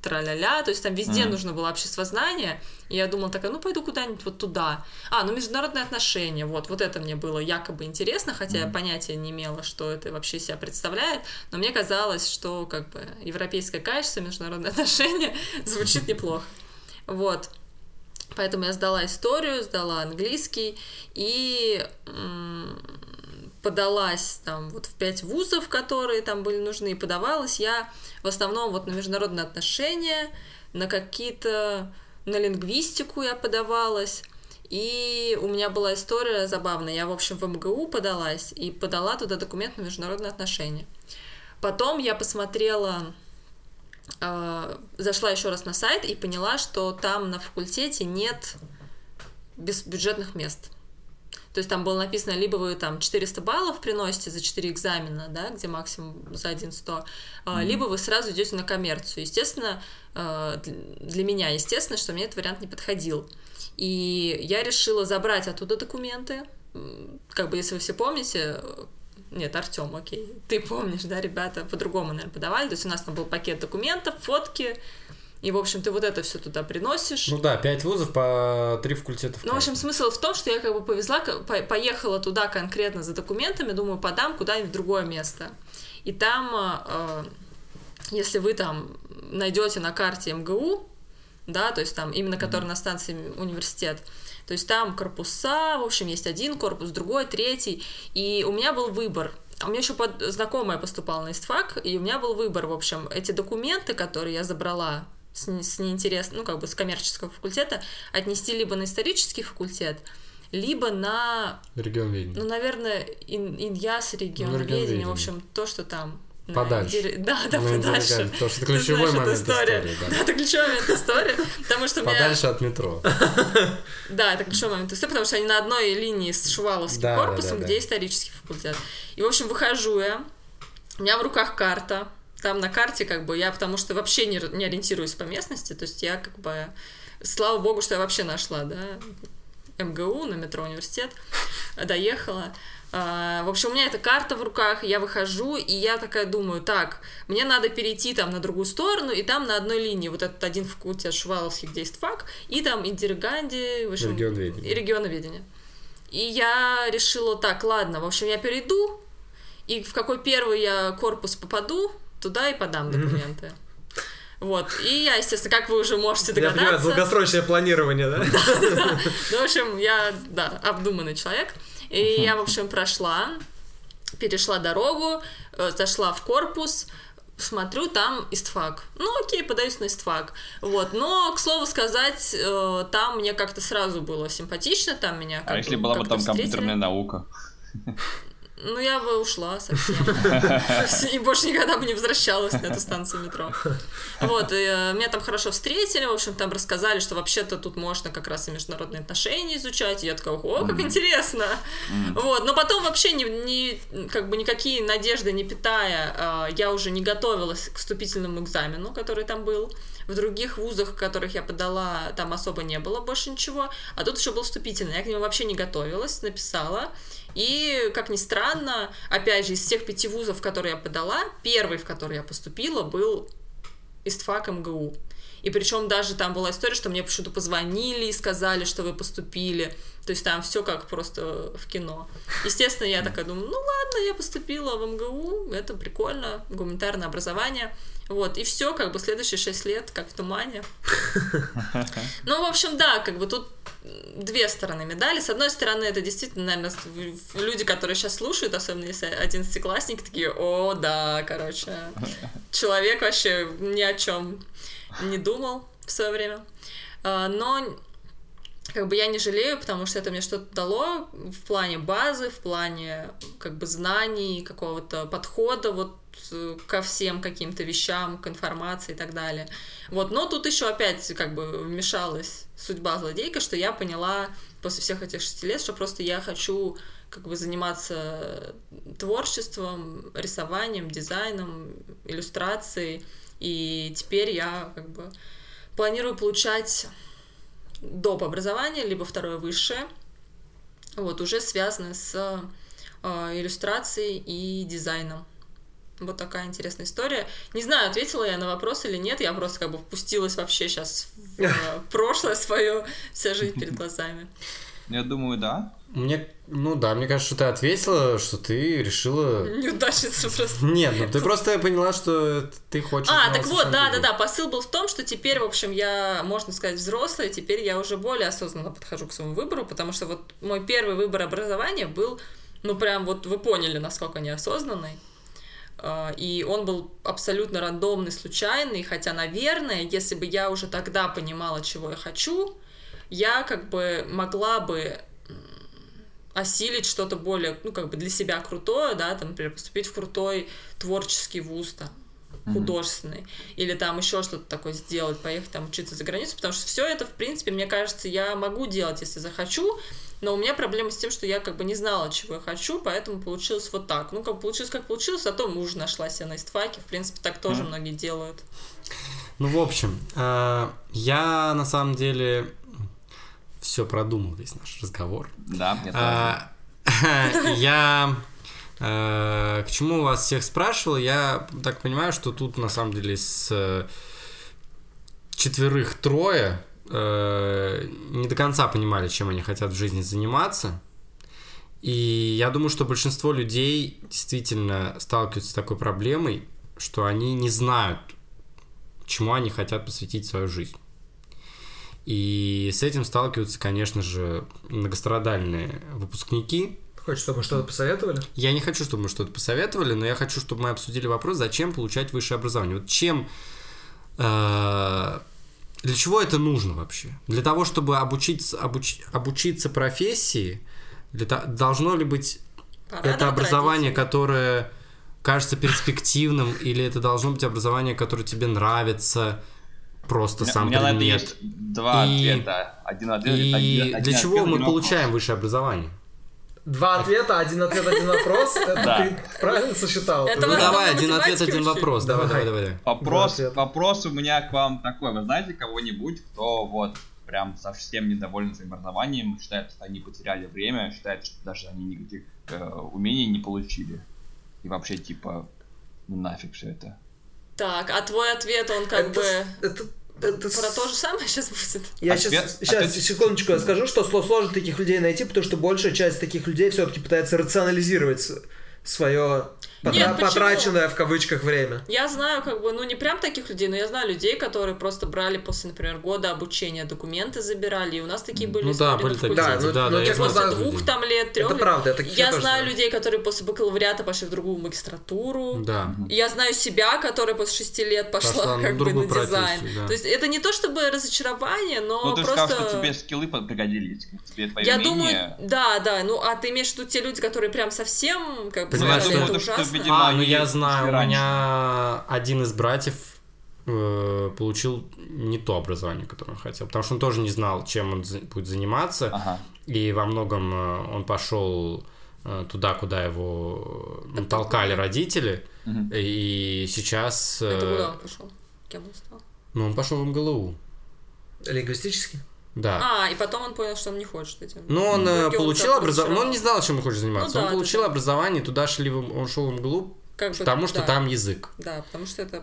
D: тра-ля-ля, то есть там везде mm-hmm. нужно было общество знания, и я думала такая, ну пойду куда-нибудь вот туда. А, ну международные отношения, вот, вот это мне было якобы интересно, хотя mm-hmm. я понятия не имела, что это вообще себя представляет, но мне казалось, что как бы европейское качество, международные отношения звучит неплохо. Вот. Поэтому я сдала историю, сдала английский, и подалась там вот в пять вузов, которые там были нужны, и подавалась я в основном вот на международные отношения, на какие-то, на лингвистику я подавалась, и у меня была история забавная. Я, в общем, в МГУ подалась и подала туда документ на международные отношения. Потом я посмотрела, э, зашла еще раз на сайт и поняла, что там на факультете нет бюджетных мест. То есть там было написано, либо вы там 400 баллов приносите за 4 экзамена, да, где максимум за 1 100, mm-hmm. либо вы сразу идете на коммерцию. Естественно, а, для меня, естественно, что мне этот вариант не подходил. И я решила забрать оттуда документы. Как бы, если вы все помните, нет, Артем, окей. Ты помнишь, да, ребята по-другому, наверное, подавали. То есть у нас там был пакет документов, фотки, и, в общем, ты вот это все туда приносишь.
A: Ну да, пять вузов по три факультета.
D: Ну, в общем, смысл в том, что я как бы повезла, поехала туда конкретно за документами, думаю, подам куда-нибудь в другое место. И там, э, если вы там найдете на карте МГУ, да, то есть там именно который на станции университет, то есть там корпуса, в общем, есть один корпус, другой, третий, и у меня был выбор – а у меня еще под... знакомая поступала на ИСТФАК, и у меня был выбор, в общем, эти документы, которые я забрала с, с неинтересным, ну, как бы с коммерческого факультета, отнести либо на исторический факультет, либо на...
A: Регион ведения.
D: Ну, наверное, ин, Иньяс, регион, ну, ведения, в общем, то, что там
A: Подальше.
D: Дер... Да, да, ну, подальше.
A: Потому что это ключевой момент истории. истории
D: да. да, это ключевой момент истории, потому что
A: Подальше меня... от метро.
D: Да, это ключевой момент истории, потому что они на одной линии с Шуваловским да, корпусом, да, да, где да. исторический факультет. И, в общем, выхожу я, у меня в руках карта, там на карте как бы я, потому что вообще не, не ориентируюсь по местности, то есть я как бы, слава богу, что я вообще нашла, да, МГУ на метро университет, доехала. А, в общем, у меня эта карта в руках, я выхожу, и я такая думаю, так, мне надо перейти там на другую сторону, и там на одной линии вот этот один факультет Шуваловский, где есть фак, и там Индириганди, в общем,
A: регионоведение.
D: и регионоведение. И я решила, так, ладно, в общем, я перейду, и в какой первый я корпус попаду, туда и подам документы. Вот, и я, естественно, как вы уже можете догадаться... Я понимаю,
B: долгосрочное планирование, да?
D: Ну, в общем, я, да, обдуманный человек. И я, в общем, прошла, перешла дорогу, э, зашла в корпус, смотрю, там истфак. Ну, окей, подаюсь на истфак. Вот, но, к слову сказать, э, там мне как-то сразу было симпатично, там меня
C: А если была бы там компьютерная наука?
D: Ну, я бы ушла совсем. И больше никогда бы не возвращалась на эту станцию метро. Вот, э, меня там хорошо встретили, в общем, там рассказали, что вообще-то тут можно как раз и международные отношения изучать. И я такая, о, как интересно. Вот, но потом вообще не, не, как бы никакие надежды не питая, а, я уже не готовилась к вступительному экзамену, который там был. В других вузах, в которых я подала, там особо не было больше ничего. А тут еще был вступительный. Я к нему вообще не готовилась, написала. И, как ни странно, опять же, из всех пяти вузов, которые я подала, первый, в который я поступила, был ИСТФАК МГУ. И причем даже там была история, что мне почему-то позвонили и сказали, что вы поступили. То есть там все как просто в кино. Естественно, я такая думаю, ну ладно, я поступила в МГУ, это прикольно, гуманитарное образование. Вот, и все, как бы следующие шесть лет, как в тумане. Ну, в общем, да, как бы тут две стороны медали. С одной стороны, это действительно, наверное, люди, которые сейчас слушают, особенно если одиннадцатиклассники, такие, о, да, короче, человек вообще ни о чем не думал в свое время. А, но как бы я не жалею, потому что это мне что-то дало в плане базы, в плане как бы знаний, какого-то подхода вот э, ко всем каким-то вещам, к информации и так далее. Вот, но тут еще опять как бы вмешалась судьба злодейка, что я поняла после всех этих шести лет, что просто я хочу как бы заниматься творчеством, рисованием, дизайном, иллюстрацией, и теперь я как бы планирую получать доп. образование, либо второе высшее, вот, уже связанное с э, иллюстрацией и дизайном. Вот такая интересная история. Не знаю, ответила я на вопрос или нет, я просто как бы впустилась вообще сейчас в э, прошлое свое, вся жизнь перед глазами.
C: Я думаю, да.
A: Мне, ну да, мне кажется, что ты ответила, что ты решила...
D: Неудачница просто.
A: Нет, ну ты просто поняла, что ты хочешь...
D: А, так вот, да, да, да. Посыл был в том, что теперь, в общем, я, можно сказать, взрослая, теперь я уже более осознанно подхожу к своему выбору, потому что вот мой первый выбор образования был, ну прям вот вы поняли, насколько неосознанный. А, И он был абсолютно рандомный, случайный, хотя, наверное, если бы я уже тогда понимала, чего я хочу, я как бы могла бы осилить что-то более, ну, как бы для себя крутое, да, там, например, поступить в крутой творческий вуз, там, художественный, или там еще что-то такое сделать, поехать там учиться за границу, потому что все это, в принципе, мне кажется, я могу делать, если захочу, но у меня проблема с тем, что я как бы не знала, чего я хочу, поэтому получилось вот так. Ну, как получилось, как получилось, а то муж нашла себе на истфаке, в принципе, так тоже
C: Мгм.
D: многие делают.
A: Ну, в общем, э, я на самом деле все продумал весь наш разговор.
C: Да, мне.
A: А, Я э, к чему вас всех спрашивал, я так понимаю, что тут на самом деле с э, четверых трое э, не до конца понимали, чем они хотят в жизни заниматься. И я думаю, что большинство людей действительно сталкиваются с такой проблемой, что они не знают, чему они хотят посвятить свою жизнь. И с этим сталкиваются, конечно же, многострадальные выпускники.
B: Хочешь, чтобы мы что-то посоветовали?
A: Я не хочу, чтобы мы что-то посоветовали, но я хочу, чтобы мы обсудили вопрос, зачем получать высшее образование. Вот чем... э, для чего это нужно вообще? Для того, чтобы обучиться, обуч- обучиться профессии, для должно ли быть
D: Пора
A: это образование,
D: родителей.
A: которое кажется перспективным, или это должно быть образование, которое тебе нравится, просто
C: У меня-
A: сам
C: у меня на это
A: предмет?
C: есть два
A: И-
C: ответа. Один ответ.
A: И
C: один- один
A: для чего
C: ответ,
A: мы
C: один вопрос.
A: получаем высшее образование?
B: Два ответа, один ответ, один вопрос. Это
C: Да.
B: ты правильно сосчитал?
A: Ну давай, один ответ, один вопрос. Давай, давай,
B: Давай.
C: Вопрос, вопрос у меня к вам такой. Вы знаете кого-нибудь, кто вот прям совсем недоволен своим образованием, считает, что они потеряли время, считает, что даже они никаких э, умений не получили. И вообще, типа, ну нафиг все это.
D: Так, а твой ответ, он как
B: Это
D: бы
B: это- это
D: про то же самое сейчас будет?
B: Я
C: Ответ-
B: сейчас, сейчас,
C: ответ-
B: секундочку, я скажу, что сло- сложно таких людей найти, потому что большая часть таких людей все-таки пытается рационализировать свое
D: Нет, почему?
B: потраченное в кавычках время.
D: Я знаю, как бы, ну не прям таких людей, но я знаю людей, которые просто брали после, например, года обучения документы забирали, и у нас такие были
A: Ну да, были такие.
B: Да, ну-
A: да,
B: ну,
A: да, я
B: тех
A: знаю
D: После двух
A: людей.
D: там лет, трех
B: Это
D: лет.
B: правда, я таких
D: Я знаю
B: знаю.
D: людей, которые после бакалавриата пошли в другую магистратуру.
A: Да.
D: Я знаю себя, которая после шести лет пошла,
A: Пошла
D: как бы на дизайн.
A: да.
D: То есть это не то чтобы разочарование, но
C: ну, ты
D: просто...
C: сказал, что тебе скиллы пригодились. Тебе твои
D: Я
C: умения.
D: думаю, да, да, ну а ты имеешь в виду те люди, которые прям совсем как бы
A: Понимаешь, что-
D: это ужасно?
C: Видимо,
A: А, ну я знаю, у меня один из братьев э, получил не то образование, которое он хотел, потому что он тоже не знал, чем он за- будет заниматься,
C: Ага.
A: и во многом э, он пошел э, туда, куда его э, толкали родители,
C: Мгм.
A: и сейчас... э,
D: Это куда он пошел? Кем он стал?
A: Ну, он пошел в МГЛУ,
B: Лингвистически?
A: Да.
D: А, и потом он понял, что он не хочет этим.
A: Ну, он э,
D: он
A: получил образование, но он не знал, чем он хочет заниматься.
D: Ну
A: он
D: да,
A: получил
D: это
A: образование, туда шли, он шел в МГЛУ,
D: Как бы,
A: потому что
D: да.
A: там язык.
D: Да, потому что это...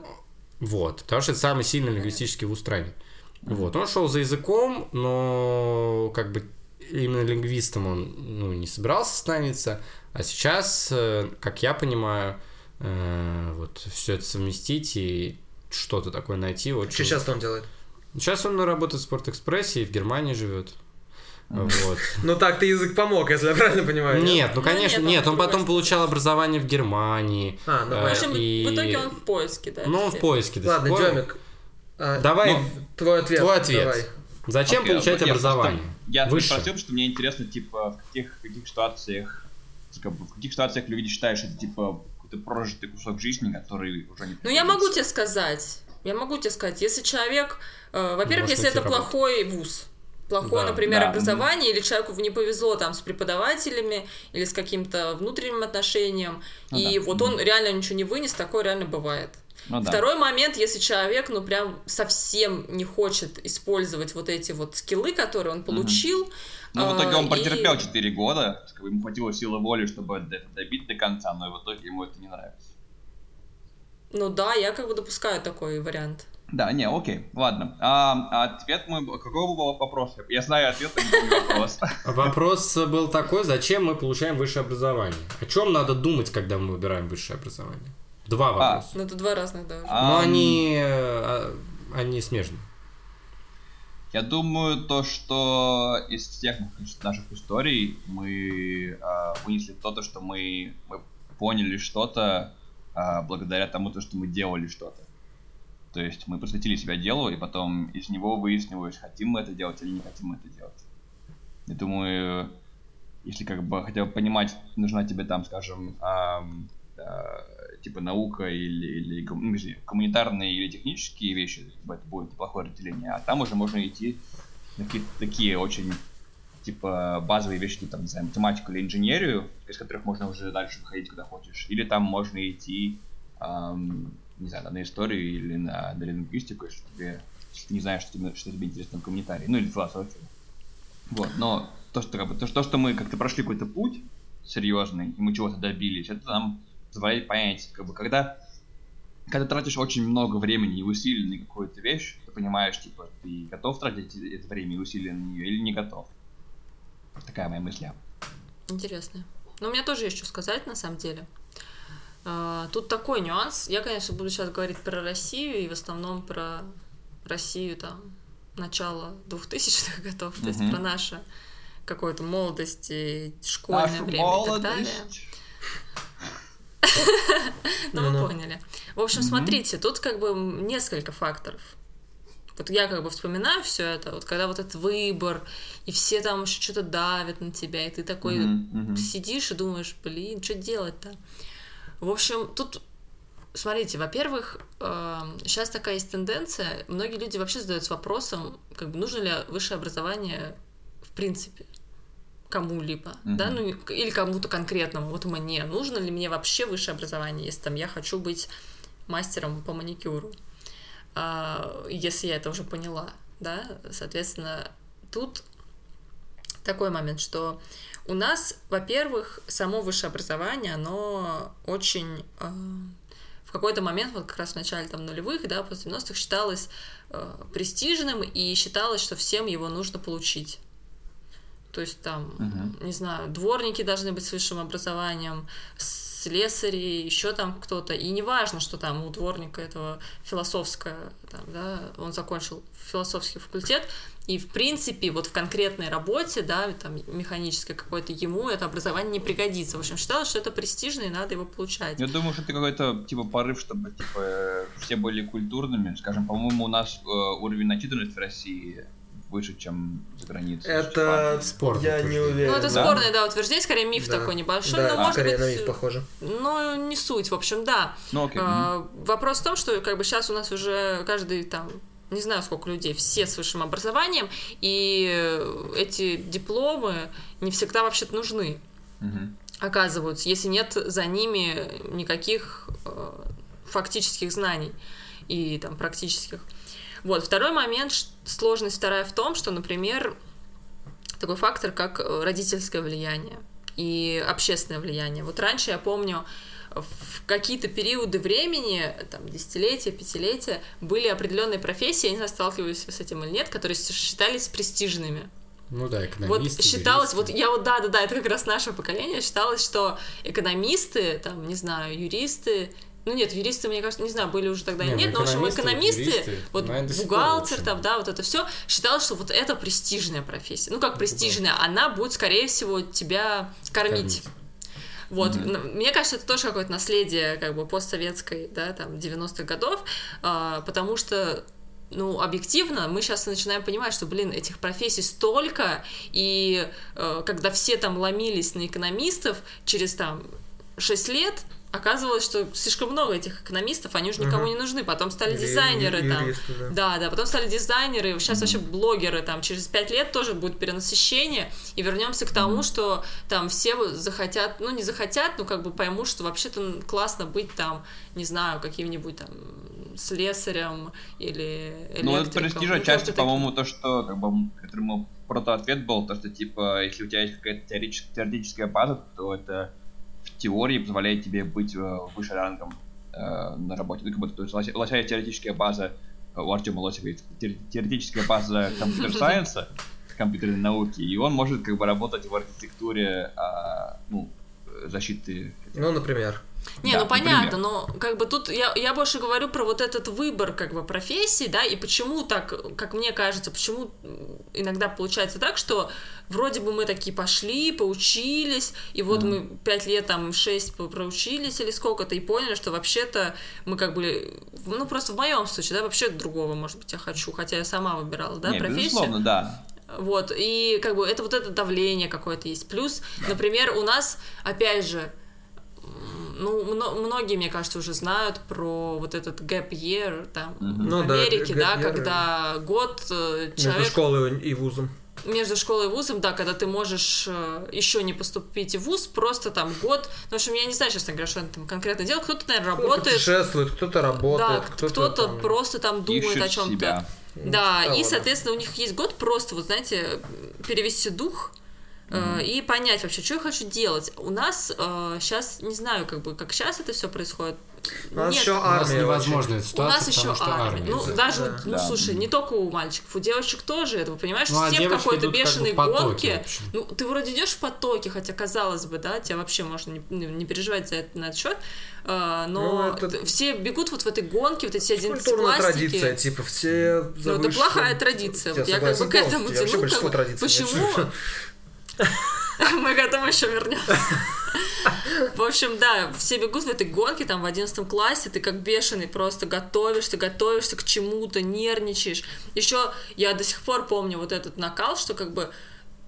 A: Вот, потому что это самый сильный лингвистический вуз в стране. Вот, он шел за языком, но как бы именно лингвистом он ну, не собирался становиться, а сейчас, э, как я понимаю, э, вот все это совместить и что-то такое найти очень...
B: Что сейчас он делает?
A: Сейчас он работает в Спортэкспрессе и в Германии живет. Вот.
B: Ну так ты язык помог, если я правильно понимаю.
A: Нет, ну
D: Ну,
A: конечно,
D: нет,
A: нет,
D: он
A: он потом получал образование в Германии.
B: А, ну
A: э,
D: В общем,
A: и-
D: в итоге он в поиске, да?
A: Ну, он в поиске до
B: Ладно,
A: сих пор.
B: Демик. а,
A: Давай,
B: ну, твой ответ.
A: твой ответ.
B: давай.
A: Зачем
C: Окей,
A: получать
C: я
A: образование?
C: просто- Я спросил, потому что мне интересно, типа, в каких, в каких ситуациях, как бы, в каких ситуациях люди считают, что это, типа, какой-то прожитый кусок жизни, который уже не
D: Ну, я могу тебе сказать, я могу тебе сказать, если человек, э, во-первых, если это
A: работу.
D: плохой вуз, плохое,
A: Да,
D: например,
C: да,
D: образование, или человеку не повезло там с преподавателями, или с каким-то внутренним отношением,
C: Ну
D: и
C: да.
D: вот он реально ничего не вынес, такое реально бывает.
C: Ну да.
D: Второй момент, если человек, ну, прям совсем не хочет использовать вот эти вот скиллы, которые он получил.
C: Ну, в итоге
D: а,
C: он
D: и-
C: протерпел 4 года, ему хватило силы воли, чтобы это добить до конца, но в итоге ему это не нравится.
D: Ну да, я как бы допускаю такой вариант.
C: Да, не, окей, ладно. А, а ответ мой... Какой был вопрос? Я знаю ответ, помню вопрос.
A: Вопрос был такой, зачем мы получаем высшее образование? О чем надо думать, когда мы выбираем высшее образование? Два вопроса.
D: Ну, это два разных даже.
C: А,
A: Но
C: Ам,
A: они, э, они смежны.
C: Я думаю, то, что из всех наших историй мы а, вынесли то, то, что мы, мы поняли что-то а, благодаря тому, то, что мы делали что-то. То есть мы посвятили себя делу, и потом из него выяснилось, хотим мы это делать или не хотим мы это делать. Я думаю, если как бы хотя бы понимать, нужна тебе там, скажем, ам, а, типа наука или, или ну, извини, гуманитарные или технические вещи, бы это будет неплохое разделение, а там уже можно идти на какие-то такие очень типа базовые вещи, типа, там, не знаю, математику или инженерию, из которых можно уже дальше выходить куда хочешь. Или там можно идти, ам, не знаю, на историю или на, на лингвистику, если тебе если ты не знаешь, что тебе, что тебе интересно в комментарии, ну или философию. Вот, но то, что, как бы, то, что мы как-то прошли какой-то путь серьезный, и мы чего-то добились, это нам позволяет понять, как бы, когда, когда тратишь очень много времени и усилий на какую-то вещь, ты понимаешь, типа, ты готов тратить это время и усилия на нее или не готов. Такая моя мысль.
D: Интересно. Ну, у меня тоже есть что сказать, на самом деле. А, Тут такой нюанс. Я, конечно, буду сейчас говорить про Россию и в основном про Россию там начала 2000-х годов, то есть про нашу какую-то молодость и школьное
C: Нашу
D: время и так далее.
C: молодость.
D: Ну, вы поняли. В общем, смотрите, тут как бы несколько факторов. Вот я как бы вспоминаю все это, вот когда вот этот выбор, и все там еще что-то давят на тебя, и ты такой
C: Мгм, мгм.
D: сидишь и думаешь, блин, что делать-то? В общем, тут, смотрите, во-первых, сейчас такая есть тенденция, многие люди вообще задаются вопросом, как бы нужно ли высшее образование в принципе кому-либо, да,
C: Мгм.
D: ну или кому-то конкретному, вот мне, нужно ли мне вообще высшее образование, если там я хочу быть мастером по маникюру, если я это уже поняла, да, соответственно, тут такой момент, что у нас, во-первых, само высшее образование, оно очень э, в какой-то момент, вот как раз в начале там нулевых, да, после 90-х считалось э, престижным и считалось, что всем его нужно получить. То есть там,
C: Мгм.
D: не знаю, дворники должны быть с высшим образованием, слесари, еще там кто-то. И не важно, что там у дворника этого философское, там, да, он закончил философский факультет, и в принципе вот в конкретной работе, да, там механической какой-то, ему это образование не пригодится. В общем, считалось, что это престижно и надо его получать.
C: Я думаю, что это какой-то типа порыв, чтобы типа все были культурными. Скажем, по-моему, у нас э, уровень начитанности в России выше, чем за границей.
B: Это
A: Спорное
B: я не уверен.
D: Ну, это
C: Да?
D: спорное, да, утверждение, скорее миф
B: Да.
D: такой небольшой,
B: Да,
D: но может
B: скорее на
D: быть...
B: миф похоже.
D: Ну, не суть, в общем, да.
C: Ну, окей.
D: А, Вопрос в том, что как бы сейчас у нас уже каждый там не знаю сколько людей, все с высшим образованием, и эти дипломы не всегда вообще-то нужны,
C: Мгм.
D: оказываются, если нет за ними никаких э, фактических знаний и там практических. Вот, второй момент, сложность вторая в том, что, например, такой фактор, как э, родительское влияние и общественное влияние. Вот раньше я помню, в какие-то периоды времени, там, десятилетия, пятилетия, были определенные профессии, я не знаю, сталкивались вы с этим или нет, которые считались престижными.
A: Ну да,
D: Вот
A: экономисты.
D: считалось, вот
A: юристы.
D: я вот, да, да, да, это как раз наше поколение, считалось, что экономисты, там, не знаю, юристы, ну нет, юристы, мне кажется, не знаю, были уже тогда или
A: ну,
D: нет, но, в общем,
A: экономисты, юристы,
D: вот
A: в
D: бухгалтер, там, да, вот это все, считалось, что вот это престижная профессия. Ну, как престижная, она будет, скорее всего, тебя кормить.
A: Кормить.
D: Вот, н- мне кажется, это тоже какое-то наследие, как бы, постсоветской, да, там, 90-х годов, а, потому что ну, объективно, мы сейчас начинаем понимать, что, блин, этих профессий столько, и э, когда все там ломились на экономистов, через там 6 лет оказывалось, что слишком много этих экономистов, они уже никому не нужны. Потом стали
B: Ю-
D: дизайнеры
B: ю-
D: там.
B: юристы, да.
D: Да, да, потом стали дизайнеры, сейчас вообще блогеры, там, через пять лет тоже будет перенасыщение, и вернемся к тому, что там все захотят, ну, не захотят, но как бы поймут, что вообще-то классно быть там, не знаю, каким-нибудь там слесарем или
C: Ну, это
D: электриком.
C: престиж
D: Ну,
C: отчасти,
D: как-то
C: по-моему, то, что, как бы, которому протоответ был, то, что, типа, если у тебя есть какая-то теоретич- теоретическая база, то это теории позволяет тебе быть э, выше рангом э, на работе. Ну, как будто, то есть, лося- лося есть теоретическая база, э, у Артема Лосева есть те- теоретическая база компьютер-сайенса, компьютерной науки, и он может, как бы, работать в архитектуре, а, ну, э, защиты
B: Ну, например.
D: Не,
C: Да,
D: ну понятно,
C: например.
D: но как бы тут я, я больше говорю про вот этот выбор как бы профессий, да, и почему так, как мне кажется, почему иногда получается так, что вроде бы мы такие пошли, поучились, и вот
C: Мгм.
D: мы пять лет, там, шесть проучились или сколько-то, и поняли, что вообще-то мы как бы, ну просто в моем случае, да, вообще другого, может быть, я хочу, хотя я сама выбирала, да,
C: Не,
D: профессию.
C: безусловно, да.
D: Вот, и как бы это вот это давление какое-то есть. Плюс, например, у нас, опять же, ну, мно- многие, мне кажется, уже знают про вот этот gap year там в
B: Ну да,
D: Америке, да,
B: year,
D: когда год э,
B: Между
D: человек
B: школой и вузом.
D: между школой и вузом, да, когда ты можешь еще не поступить в вуз, просто там год. Ну, в общем, я не знаю, честно говоря, что он там конкретно делает. Кто-то, наверное,
B: Кто-то
D: работает.
B: путешествует, кто-то работает,
D: Да,
B: кто-то,
D: кто-то
B: там-
D: просто там думает
C: Ищет
D: о чем-то.
C: себя.
D: Да, и,
B: да.
D: соответственно, у них есть год просто, вот знаете, перевести дух э, и понять вообще, что я хочу делать. У нас сейчас, не знаю, как бы, как сейчас это все происходит.
B: У нас
D: Нет,
B: еще
A: У нас
B: армия
A: невозможная
D: у
A: ситуация,
D: нас еще
A: потому что
D: армия.
A: армия.
D: Ну,
B: Да.
D: даже,
B: Да.
D: ну,
C: Да.
D: слушай, не только у мальчиков, у девочек тоже это, понимаешь,
A: Ну, а
D: все в
A: девочки
D: какой-то
A: идут как бы
D: бешеной
A: в потоке,
D: гонке.
A: в.
D: Ну, ты вроде идешь в потоке, хотя казалось бы, да, тебя вообще можно не, не- не переживать за это, на этот счет, а, но
B: Ну, это-
D: все бегут вот в этой гонке, вот эти все
B: Культурная
D: одиннадцатиклассники.
B: традиция, типа, все за
D: Ну, это плохая традиция. Вот я как бы к этому.
B: Я
D: тяну. как Почему? Мы к этому еще вернемся. В общем, да, все бегут в этой гонке, там, в 11 классе, ты как бешеный просто готовишься, готовишься к чему-то, нервничаешь. Еще я до сих пор помню вот этот накал, что как бы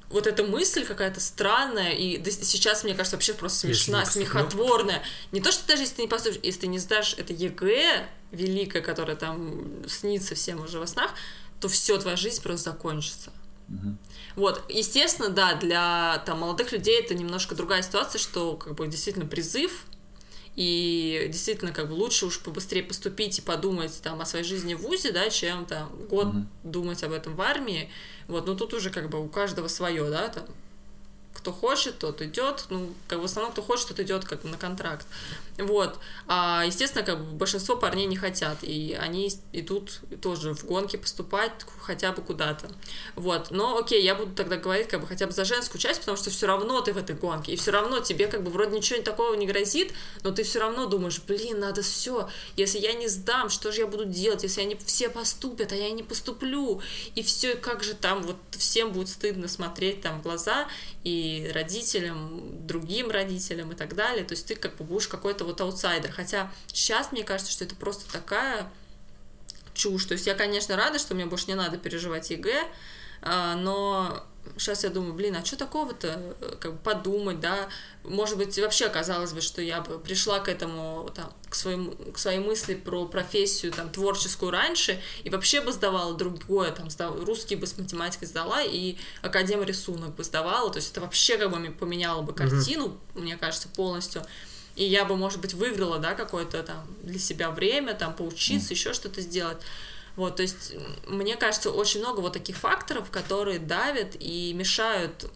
D: вот эта мысль какая-то странная, и сейчас, мне кажется, вообще просто смешна, смехотворная. Не то, что даже если ты не поступишь, если ты не сдашь это ЕГЭ великое, которое там снится всем уже во снах, то все, твоя жизнь просто закончится. Вот, естественно, да, для там, молодых людей это немножко другая ситуация, что как бы действительно призыв, и действительно как бы лучше уж побыстрее поступить и подумать там о своей жизни в ВУЗе, да, чем там год
C: Мгм.
D: думать об этом в армии. Вот, но тут уже как бы у каждого свое, да, там кто хочет, тот идет, ну, как бы в основном, кто хочет, тот идет как бы на контракт. Вот. А, естественно, как бы большинство парней не хотят, и они идут тоже в гонки поступать хотя бы куда-то. Вот. Но окей, я буду тогда говорить как бы хотя бы за женскую часть, потому что все равно ты в этой гонке, и все равно тебе как бы вроде ничего такого не грозит, но ты все равно думаешь, блин, надо все, если я не сдам, что же я буду делать, если они все поступят, а я не поступлю, и все, как же там вот всем будет стыдно смотреть там в глаза, и родителям, другим родителям и так далее. То есть ты как бы будешь какой-то вот аутсайдер. Хотя сейчас мне кажется, что это просто такая чушь. То есть я, конечно, рада, что мне больше не надо переживать ЕГЭ, а, но сейчас я думаю, блин, а что такого-то, э, как бы подумать, да, может быть, вообще оказалось бы, что я бы пришла к этому, там, к, своему, к своей мысли про профессию, там, творческую раньше, и вообще бы сдавала другое, там, сдав- русский бы с математикой сдала, и академ рисунок бы сдавала, то есть это вообще как бы поменяло бы картину, мне кажется, полностью, и я бы, может быть, выиграла, да, какое-то там для себя время, там, поучиться, еще что-то сделать. Вот, то есть, мне кажется, очень много вот таких факторов, которые давят и мешают,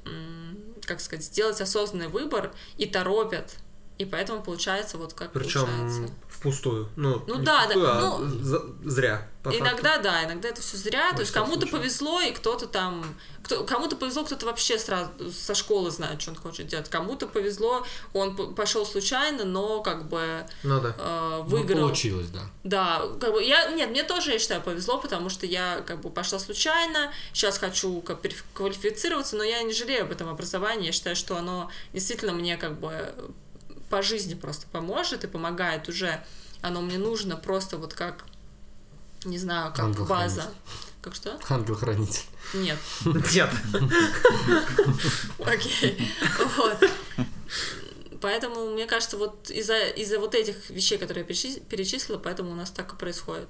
D: как сказать, сделать осознанный выбор и торопят. И поэтому получается вот как
B: Причем
D: получается.
B: впустую. Ну,
D: Ну
B: не
D: да, да,
B: впустую, а
D: ну,
B: за- зря. по факту.
D: Иногда, да, иногда это все зря. То есть
B: всяком
D: кому-то
B: случае.
D: повезло, и кто-то там. Кто, кому-то повезло, кто-то вообще сразу со школы знает, что он хочет делать. Кому-то повезло, он пошел случайно, но как бы
B: Ну да.
D: э,
A: Ну,
D: выиграл.
A: получилось, да.
D: Да, как бы я, нет, мне тоже, я считаю, повезло, потому что я как бы пошла случайно, сейчас хочу как квалифицироваться, но я не жалею об этом образовании, я считаю, что оно действительно мне как бы по жизни просто поможет и помогает уже, оно мне нужно просто вот как не знаю, как
A: Ангел-хранитель.
D: база. Как что?
A: Ангел-хранитель.
D: Нет.
B: Нет.
D: Окей. Вот. Поэтому, мне кажется, вот из-за из вот этих вещей, которые я перечис- перечислила, поэтому у нас так и происходит.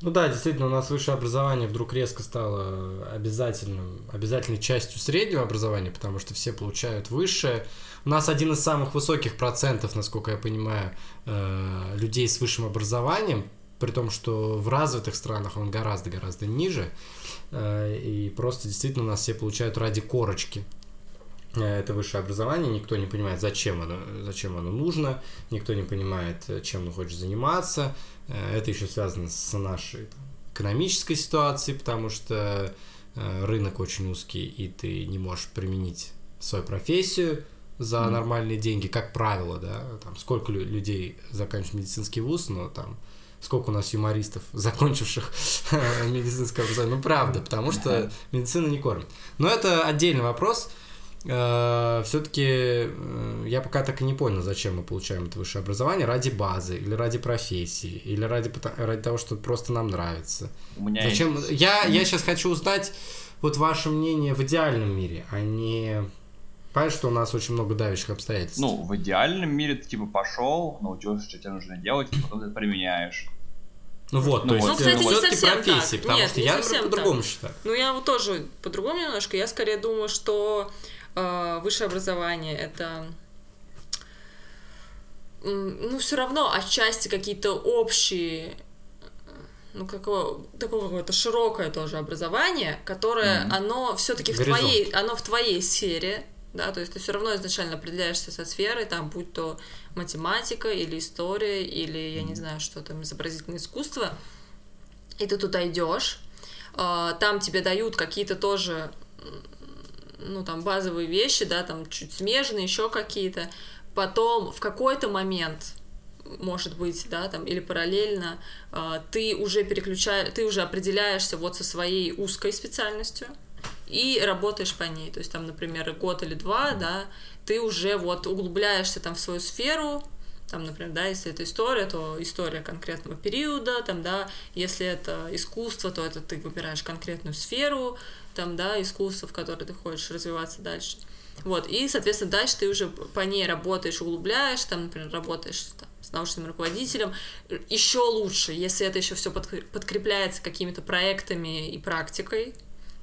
A: Ну да, действительно, у нас высшее образование вдруг резко стало обязательным, обязательной частью среднего образования, потому что все получают высшее. У нас один из самых высоких процентов, насколько я понимаю, э, людей с высшим образованием, при том, что в развитых странах он гораздо-гораздо ниже. Э, И просто действительно у нас все получают ради корочки. Э, Это высшее образование, никто не понимает, зачем оно, зачем оно нужно, никто не понимает, э, чем он хочет заниматься. Э, Это еще связано с нашей там, экономической ситуацией, потому что рынок очень узкий, и ты не можешь применить свою профессию за
C: Мгм.
A: нормальные деньги, как правило, да, там сколько лю- людей заканчивают медицинский вуз, но там сколько у нас юмористов, закончивших медицинское образование, ну правда, потому что медицина не кормит. Но это отдельный вопрос. Все-таки я пока так и не понял, зачем мы получаем это высшее образование. Ради базы, или ради профессии, или ради, ради того, что просто нам нравится.
C: У меня
A: Зачем?
C: есть-
A: Я, я сейчас хочу узнать вот ваше мнение в идеальном мире, а не... Понимаешь, что у нас очень много давящих обстоятельств.
C: Ну, в идеальном мире ты типа пошел, научился, что тебе нужно делать, и потом ты это применяешь.
A: Ну вот,
C: Ну
A: то есть.
C: Ну, кстати, не
A: всё-таки
D: совсем
A: профессии,
D: так.
A: потому
D: Нет,
A: что
D: не
A: я по-другому считаю.
D: Ну, я вот тоже по-другому немножко. Я скорее думаю, что э, высшее образование это ну, все равно отчасти какие-то общие ну, какого, такое какое-то широкое тоже образование, которое,
C: Мгм.
D: оно все-таки в твоей, оно в твоей сфере, да, то есть ты все равно изначально определяешься со сферой, там, будь то математика или история, или, я не знаю, что там, изобразительное искусство, и ты туда идешь, а, там тебе дают какие-то тоже, ну, там, базовые вещи, да, там, чуть смежные, еще какие-то, потом в какой-то момент может быть, да, там, или параллельно, а, ты уже переключаешь, ты уже определяешься вот со своей узкой специальностью и работаешь по ней. То есть там, например, год или два, да, ты уже вот углубляешься там в свою сферу, там, например, да, если это история, то история конкретного периода, там, да, если это искусство, то это ты выбираешь конкретную сферу, там, да, искусство, в которой ты хочешь развиваться дальше. Вот, и, соответственно, дальше ты уже по ней работаешь, углубляешь, там, например, работаешь там, с научным руководителем. Еще лучше, если это еще все подкрепляется какими-то проектами и практикой.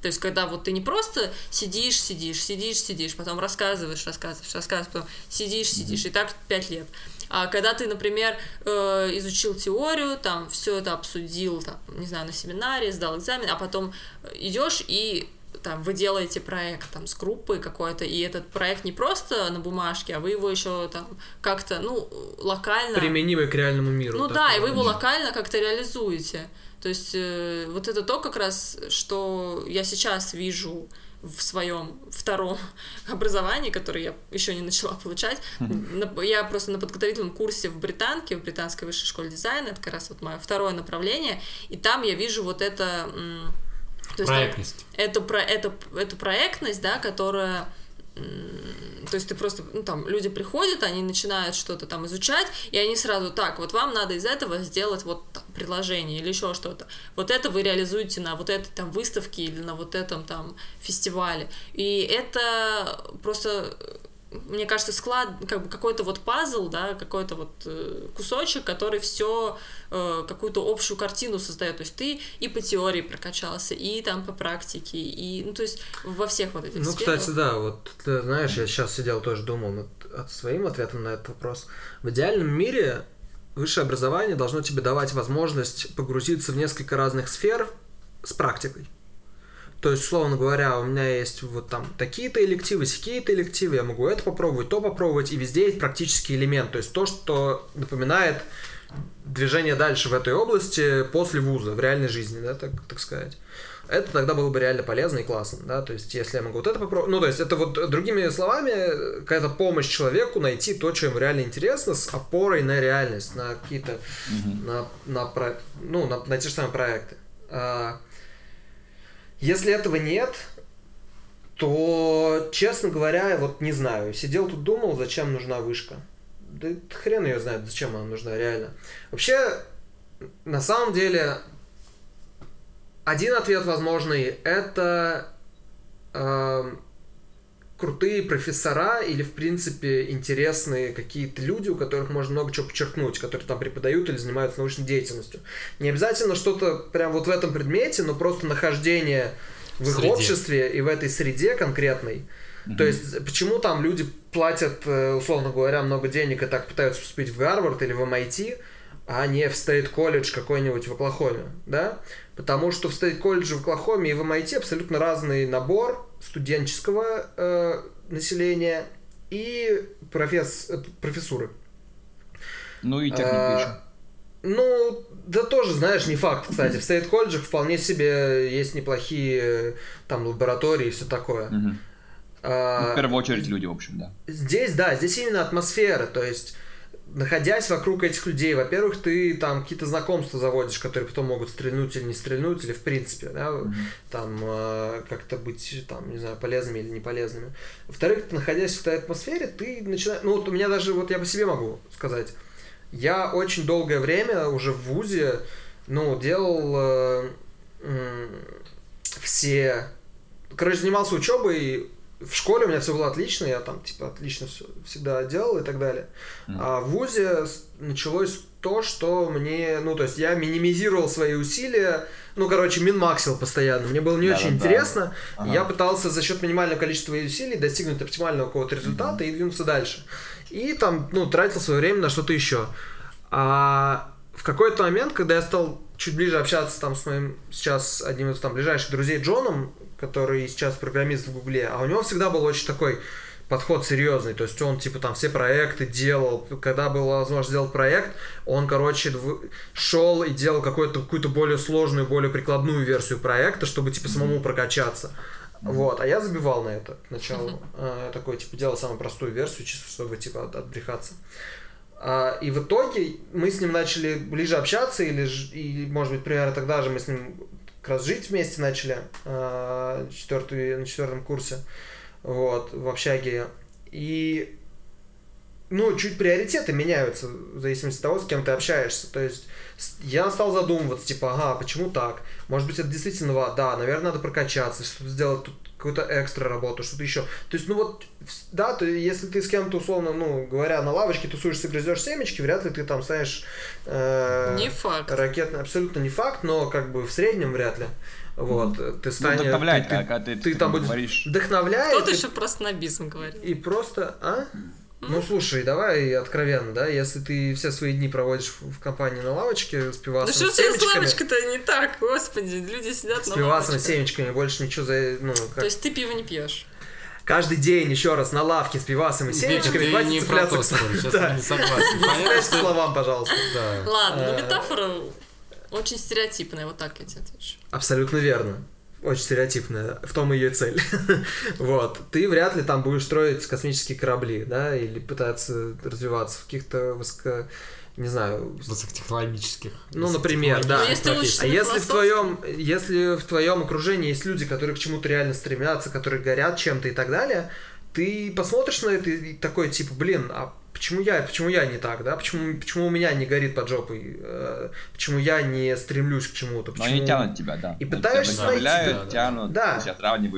D: То есть, когда вот ты не просто сидишь, сидишь, сидишь, сидишь, потом рассказываешь, рассказываешь, рассказываешь, потом сидишь, сидишь, и так пять лет. А когда ты, например, э, изучил теорию, там все это обсудил, там, не знаю, на семинаре, сдал экзамен, а потом идешь и там вы делаете проект там с группой какой-то, и этот проект не просто на бумажке, а вы его еще там как-то, ну, локально...
B: Применимый к реальному миру.
D: Ну да, и вы его локально как-то реализуете. То есть э, вот это то как раз, что я сейчас вижу в своем втором образовании, которое я еще не начала получать. Я просто на подготовительном курсе в Британке, в Британской высшей школе дизайна, это как раз вот мое второе направление, и там я вижу вот это... то есть
A: Проектность.
D: эту, про, эту, эту проектность, да, которая то есть ты просто, ну там, люди приходят, они начинают что-то там изучать, и они сразу, так, вот вам надо из этого сделать вот там, предложение или еще что-то. Вот это вы реализуете на вот этой там выставке или на вот этом там фестивале. И это просто мне кажется, склад, как бы какой-то вот пазл, да, какой-то вот э, кусочек, который все какую-то общую картину создает. То есть ты и по теории прокачался, и там по практике, и, ну, то есть во всех вот этих
B: Ну,
D: сферах.
B: кстати, да, вот ты знаешь, я сейчас сидел тоже думал над от своим ответом на этот вопрос. В идеальном мире высшее образование должно тебе давать возможность погрузиться в несколько разных сфер с практикой. То есть, условно говоря, у меня есть вот там такие-то элективы, такие-то элективы, я могу это попробовать, то попробовать, и везде есть практический элемент, то есть то, что напоминает движение дальше в этой области после вуза, в реальной жизни, да, так, так сказать. Это тогда было бы реально полезно и классно, да, то есть если я могу вот это попробовать, ну, то есть это вот, другими словами, какая-то помощь человеку найти то, что ему реально интересно, с опорой на реальность, на какие-то, на, на, про- ну, на, на те же самые проекты. Если этого нет, то, честно говоря, вот не знаю. Сидел тут думал, зачем нужна вышка. Да хрен ее знает, зачем она нужна реально. Вообще, на самом деле, один ответ возможный это э, крутые профессора или, в принципе, интересные какие-то люди, у которых можно много чего подчеркнуть, которые там преподают или занимаются научной деятельностью. Не обязательно что-то прям вот в этом предмете, но просто нахождение в их
A: Среде.
B: обществе и в этой среде конкретной. То есть, почему там люди платят, э, условно говоря, много денег и так пытаются поступить в Гарвард или в MIT, а не в state college какой-нибудь в Оклахоме, да? Потому что в state college в Оклахоме и в MIT абсолютно разный набор студенческого э, населения и професс, э, профессуры.
C: Ну и техника
B: А,
C: еще.
B: Ну, да тоже, знаешь, не факт, кстати. В Стейт колледжах вполне себе есть неплохие э, там лаборатории и все такое.
C: Мгм.
B: А,
C: Ну, в первую очередь люди, в общем, да.
B: Здесь, да, здесь именно атмосфера, то есть находясь вокруг этих людей, во-первых, ты там какие-то знакомства заводишь, которые потом могут стрельнуть или не стрельнуть, или в принципе, да, там э, как-то быть, там, не знаю, полезными или не полезными. Во-вторых, находясь в этой атмосфере, ты начинаешь, ну вот у меня даже, вот я по себе могу сказать, я очень долгое время уже в ВУЗе, ну, делал э, м, все, короче, занимался учебой, в школе у меня все было отлично, я там, типа, отлично все всегда делал и так далее. А в ВУЗе началось то, что мне, ну, то есть я минимизировал свои усилия, ну, короче, минмаксил постоянно. Мне было не очень
C: Да-да-да.
B: интересно.
C: Ага.
B: Я пытался за счет минимального количества усилий достигнуть оптимального какого-то результата и двинуться дальше. И там, ну, тратил свое время на что-то еще. А в какой-то момент, когда я стал чуть ближе общаться там с моим сейчас одним из там ближайших друзей Джоном, который сейчас программист в Гугле, а у него всегда был очень такой подход серьезный, то есть он типа там все проекты делал, когда была возможность сделать проект, он, короче, шел и делал какую-то какую-то более сложную, более прикладную версию проекта, чтобы типа самому прокачаться. Вот, а я забивал на это сначала. А, такой, типа, делал самую простую версию, чисто чтобы, типа, от- отбрехаться. А, и в итоге мы с ним начали ближе общаться, или, и, может быть, примерно тогда же мы с ним как раз жить вместе начали а, четвертый, на четвертом курсе, вот, в общаге. И, ну, чуть приоритеты меняются в зависимости от того, с кем ты общаешься. То есть я стал задумываться, типа, ага, почему так? Может быть, это действительно, да, наверное, надо прокачаться, что-то сделать тут какую-то экстра работу, что-то еще. То есть, ну вот, да, то если ты с кем-то, условно, ну, говоря, на лавочке тусуешься, грызешь семечки, вряд ли ты там станешь э,
D: Не факт.
B: ракетный, абсолютно не факт, но как бы в среднем вряд ли. Вот, ты
C: Ну,
B: станешь...
C: вдохновляет,
B: ты-
C: когда ты,
B: ты
C: ты
B: там будешь
C: говоришь.
B: вдохновляет.
D: Кто-то
B: и-
D: еще про снобизм говорит.
B: и просто, а? Ну слушай, давай откровенно, да, если ты все свои дни проводишь в компании на лавочке с
D: Да
B: пивасом,
D: что у
B: с
D: тебя с
B: семечками,
D: лавочкой-то не так, господи, люди сидят
B: с
D: на
B: пивасом,
D: лавочке.
B: семечками, больше ничего за, ну,
D: То
B: как...
D: есть ты пиво не пьешь.
B: каждый день еще раз на лавке с пивасом и семечками,
A: ты
B: хватит
A: не про
B: цепляться
A: то
B: к-
A: сейчас
B: Да.
A: не согласен. Понятно, что...
B: словам, пожалуйста.
A: Да.
D: Ладно, но
B: Э.
D: метафора очень стереотипная, вот так я тебе отвечу.
B: Абсолютно верно. Очень стереотипная, в том ее цель. вот. Ты вряд ли там будешь строить космические корабли, да, или пытаться развиваться в каких-то высоко... не знаю,
A: Высокотехнологических.
B: Ну, например, да.
D: Ну, если
B: А если в твоем, если в твоем окружении есть люди, которые к чему-то реально стремятся, которые горят чем-то и так далее, ты посмотришь на это и такой типа, блин, а почему я, почему я не так, да? Почему, почему у меня не горит под жопой? Э, почему я не стремлюсь к чему-то?
C: Но
B: Почему...
C: они тянут тебя, да.
B: И
C: Они
B: пытаешься
C: тебя
B: найти,
A: да, да.
C: тянут,
B: Да.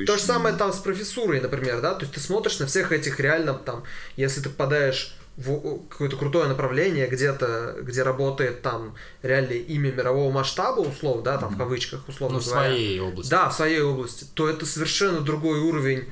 B: То же самое там с профессурой, например, да, то есть ты смотришь на всех этих реально там, если ты попадаешь в какое-то крутое направление где-то, где работает там реально имя мирового масштаба, условно, да, там в кавычках, условно
A: Ну, в
B: говоря.
A: своей области.
B: Да, в своей области, то это совершенно другой уровень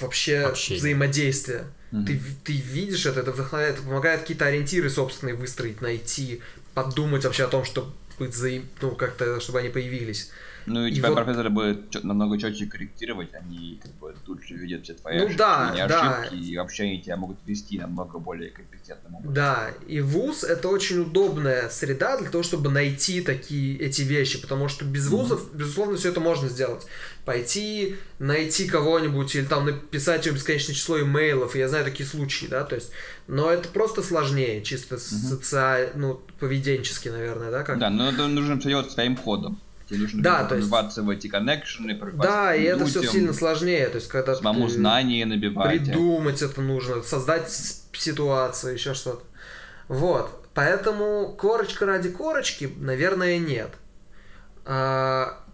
B: вообще
A: Общения.
B: взаимодействия.
C: Мгм.
B: Ты, ты видишь это, это вдохновляет, это помогает какие-то ориентиры собственные выстроить, найти, подумать вообще о том, чтобы быть взаим... ну, как-то, чтобы они появились.
C: Ну и
B: И
C: тебя
B: вот-
C: профессоры будут намного четче корректировать, они как бы тут же видят все твои
B: Ну
C: ошибки,
B: да,
C: не
B: да.
C: ошибки, и вообще они тебя могут вести намного более компетентным образом.
B: Да, и вуз это очень удобная среда для того, чтобы найти такие эти вещи, потому что без вузов, безусловно, все это можно сделать. Пойти, найти кого-нибудь или там написать им бесконечное число имейлов, я знаю такие случаи, да, то есть, но это просто сложнее, чисто социально, ну, поведенчески, наверное, да, как
C: Да, но это нужно все делать своим ходом. Тебе нужно
B: Да, то есть-
C: пробиваться в эти коннекшены,
B: Да, и это все сильно сложнее, то есть, когда
C: Самому знания набивать.
B: Придумать это нужно, создать ситуацию, еще что-то. Вот. Поэтому корочка ради корочки, наверное, нет. А,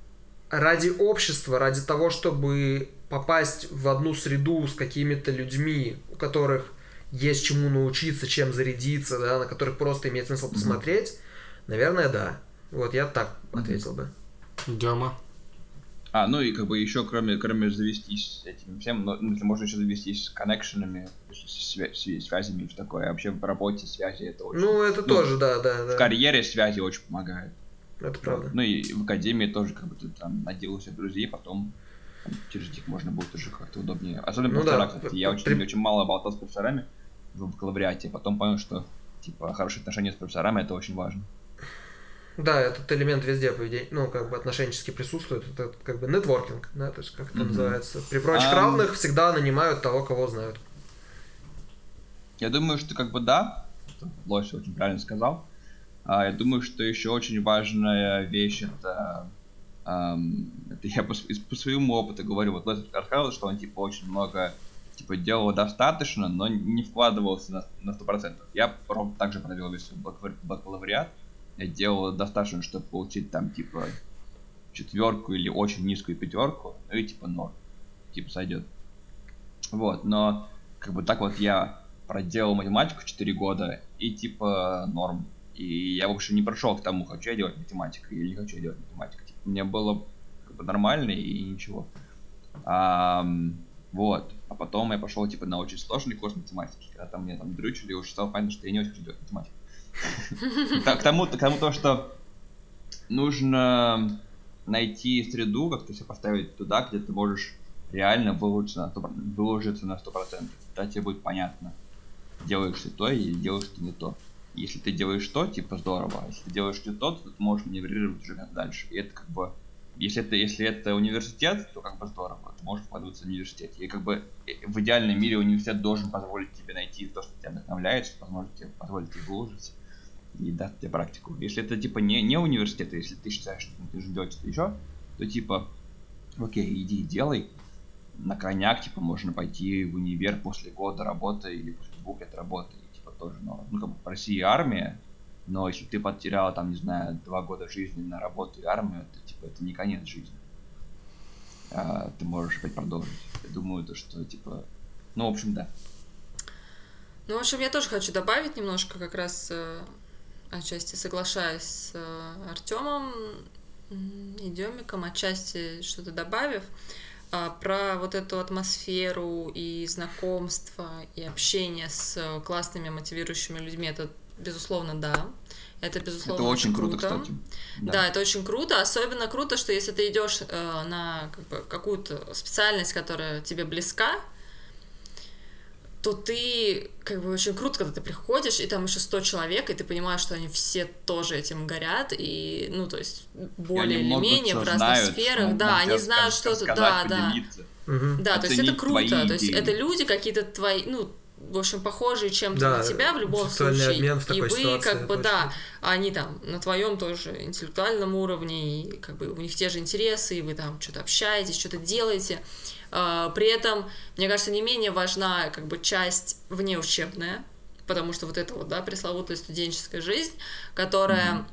B: ради общества, ради того, чтобы попасть в одну среду с какими-то людьми, у которых есть чему научиться, чем зарядиться, да, на которых просто имеет смысл посмотреть, наверное, да. Вот я так ответил бы.
A: Дема.
C: А, ну и как бы еще, кроме, кроме завестись этим всем, ну, ну, можно еще завестись с коннекшенами, с свя- связями и все такое. А вообще в работе связи это очень...
B: Ну, это
C: Ну,
B: тоже, да, да,
C: В
B: да.
C: карьере связи очень помогает.
B: Это правда.
C: Ну и в академии тоже как бы ты там наделался друзей, потом там, через них можно будет уже как-то удобнее. Особенно
B: Ну
C: профессора,
B: да,
C: кстати. Я
B: при-
C: очень, очень мало болтал с профессорами в бакалавриате, потом понял, что типа хорошие отношения с профессорами это очень важно.
B: Да, этот элемент везде поведения, ну, как бы отношенчески присутствует. Это как бы нетворкинг, да, то есть как это
C: Мгм.
B: называется. При прочих
C: Ам.
B: равных всегда нанимают того, кого знают.
C: Я думаю, что как бы да, Лось очень правильно сказал. А, я думаю, что еще очень важная вещь это, это я по, по своему опыту говорю, вот Лось рассказывал, что он типа очень много типа делал достаточно, но не вкладывался на, на 100%. Я ровно так же провел весь бакалавриат. Я делал достаточно, чтобы получить там типа четверку или очень низкую пятерку, ну и типа ноль. Типа сойдет. Вот, но как бы так вот я проделал математику 4 года и типа норм. И я, в общем, не прошел к тому, хочу я делать математику или не хочу я делать математику. Типа, мне было как бы нормально и ничего. Ам, вот. А потом я пошел типа на очень сложный курс математики, когда там мне там дрючили, и уже стало понятно, что я не очень хочу делать математику. К тому, к тому то, что нужно найти среду, как-то себя поставить туда, где ты можешь реально выложиться на 100%, выложиться на 100%. Тогда тебе будет понятно, делаешь ты то или делаешь ты не то. Если ты делаешь то, типа здорово, а если ты делаешь не то, то ты можешь маневрировать уже дальше. И это как бы, если это, если это университет, то как бы здорово, ты можешь вкладываться в университет. И как бы э, в идеальном мире университет должен позволить тебе найти то, что тебя вдохновляет, что позволит тебе, позволит тебе выложиться и даст тебе практику. Если это типа не, не университет, а если ты считаешь, что ты делать что-то еще, то типа, окей, иди делай. На крайняк, типа, можно пойти в универ после года работы или после двух лет работы, и, типа, тоже, но, ну, как бы, в России армия, но если ты потерял, там, не знаю, два года жизни на работу и армию, то, типа, это не конец жизни. А, ты можешь опять продолжить. Я думаю, то, что, типа, ну, в общем, да.
D: Ну, в общем, я тоже хочу добавить немножко, как раз э, отчасти соглашаясь с э, Артемом и Демиком, отчасти что-то добавив, а, про вот эту атмосферу и знакомство, и общение с классными мотивирующими людьми, это, безусловно, да. Это, безусловно,
C: это очень круто, кстати.
D: Да. это очень круто. Особенно круто, что если ты идешь э, на как бы, какую-то специальность, которая тебе близка, то ты, как бы, очень круто, когда ты приходишь, и там еще 100 человек, и ты понимаешь, что они все тоже этим горят, и, ну, то есть, более или менее в разных
C: знают,
D: сферах, да, они знают что-то, да, да.
B: Мгм.
D: Да, то есть это круто, то есть это люди какие-то твои, ну, в общем, похожие чем-то
B: Да,
D: на тебя в любом случае.
B: обмен в
D: и
B: такой
D: вы,
B: ситуации,
D: как бы,
B: точно.
D: да, они там на твоем тоже интеллектуальном уровне, и как бы у них те же интересы, и вы там что-то общаетесь, что-то делаете. А, При этом, мне кажется, не менее важна как бы часть внеучебная, потому что вот эта вот, да, пресловутая студенческая жизнь, которая,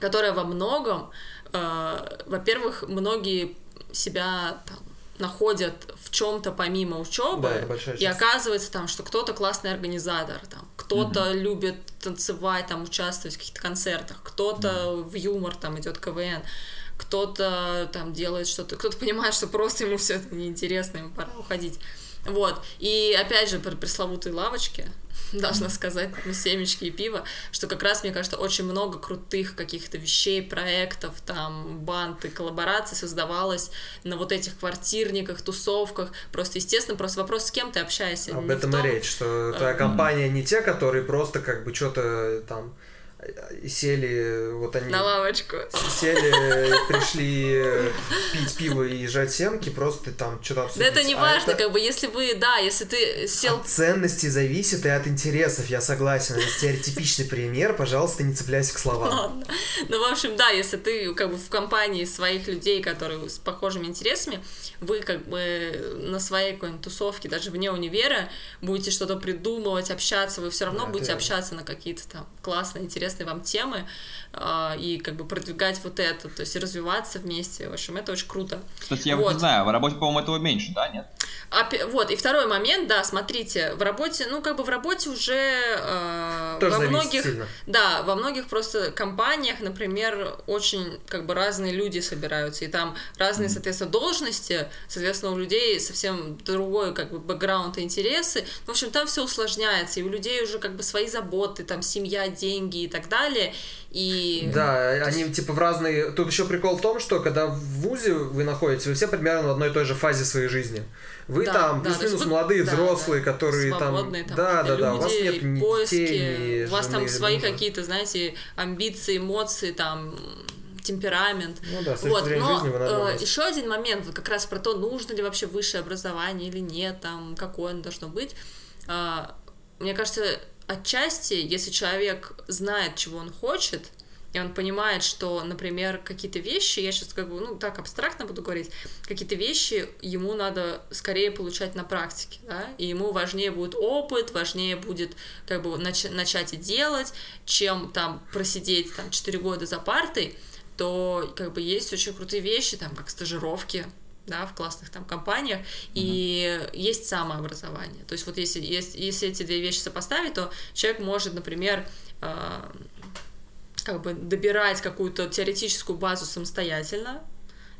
D: которая во многом, э, во-первых, многие себя там находят в чем-то помимо учебы,
B: Да,
D: и оказывается там, что кто-то классный организатор, там, кто-то любит танцевать, там, участвовать в каких-то концертах, кто-то в юмор там идет КВН, кто-то там делает что-то, кто-то понимает, что просто ему все это неинтересно, ему пора уходить. Вот. И опять же, про пресловутые лавочки, должна сказать, ну, семечки и пиво, что как раз, мне кажется, очень много крутых каких-то вещей, проектов, там, банд и коллабораций создавалось на вот этих квартирниках, тусовках. Просто, естественно, просто вопрос, с кем ты общаешься.
B: Об этом и
D: том-
B: речь, что твоя компания не те, которые просто как бы что-то там э, сели, вот они
D: На лавочку.
B: сели, пришли э, пить пиво и жать семки, просто там что-то
D: Да
B: обсудить.
D: это не
B: А
D: важно,
B: это
D: как бы, если вы, да, если ты сел
B: От ценности зависит и от интересов, я согласен. Это стереотипичный пример, пожалуйста, не цепляйся к словам.
D: Ладно. Ну, в общем, да, если ты как бы в компании своих людей, которые с похожими интересами, вы как бы на своей какой-нибудь тусовке, даже вне универа, будете что-то придумывать, общаться, вы все равно
B: Да,
D: будете общаться на какие-то там классные, интересные интересные вам темы, а, и как бы продвигать вот это, то есть развиваться вместе. В общем, это очень круто.
C: Кстати, я
D: Вот.
C: не знаю, в работе, по-моему, этого меньше, да, нет?
D: Опя- Вот, и второй момент, да, смотрите, в работе, ну, как бы в работе уже э,
B: Тоже
D: во многих,
B: сильно.
D: да, во многих просто компаниях, например, очень как бы разные люди собираются, и там разные, соответственно, должности, соответственно, у людей совсем другой как бы бэкграунд и интересы. В общем, там все усложняется, и у людей уже как бы свои заботы, там семья, деньги и так далее. И
B: Да, они типа в разные... Тут еще прикол в том, что когда в ВУЗе вы находитесь, вы все примерно в одной и той же фазе своей жизни. Вы
D: Да,
B: там
D: да,
B: плюс-минус
D: вы-
B: молодые,
D: да,
B: взрослые,
D: да,
B: которые там... Да, да, да, у вас нет ни
D: поиски,
B: детей, ни
D: у вас там свои какие-то, знаете, амбиции, эмоции, там темперамент.
B: Ну да, с
D: Вот, но
B: жизни
D: э, еще один момент, вот как раз про то, нужно ли вообще высшее образование или нет, там, какое оно должно быть. А, мне кажется, отчасти, если человек знает, чего он хочет, и он понимает, что, например, какие-то вещи, я сейчас как бы, ну, так абстрактно буду говорить, какие-то вещи ему надо скорее получать на практике, да, и ему важнее будет опыт, важнее будет как бы нач- начать и делать, чем там просидеть там 4 года за партой, то как бы есть очень крутые вещи, там, как стажировки, да, в классных там компаниях, и есть самообразование. То есть вот если, если, если эти две вещи сопоставить, то человек может, например, э, как бы добирать какую-то теоретическую базу самостоятельно,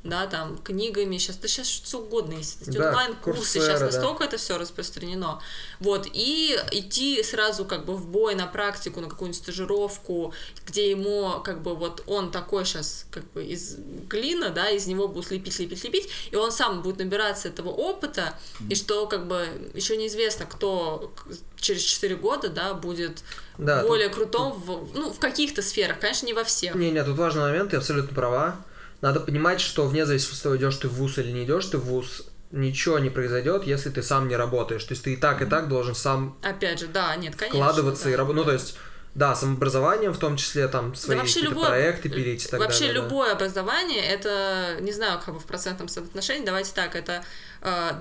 D: да, там, книгами, сейчас, да сейчас что угодно есть,
B: Да,
D: онлайн-курсы, сейчас
B: да.
D: настолько это все распространено, вот, и идти сразу как бы в бой на практику, на какую-нибудь стажировку, где ему, как бы, вот он такой сейчас, как бы, из глина, да, из него будут лепить, лепить, лепить, и он сам будет набираться этого опыта, и что, как бы, еще неизвестно, кто через 4 года, да, будет
B: Да, тут-
D: более крутом, в, ну, в каких-то сферах, конечно, не во всех.
B: Не, не, тут важный момент, ты абсолютно права. Надо понимать, что вне зависимости от того, идешь ты в ВУЗ или не идешь ты в ВУЗ, ничего не произойдет, если ты сам не работаешь. То есть ты и так, и так должен сам
D: Опять же, да, нет, конечно.
B: вкладываться
D: да.
B: и работать. Ну, то есть, да, самообразованием, в том числе там свои
D: да вообще любое,
B: проекты пилить и так
D: вообще
B: далее. да.
D: любое образование, это, не знаю, как бы в процентном соотношении, давайте так, это э,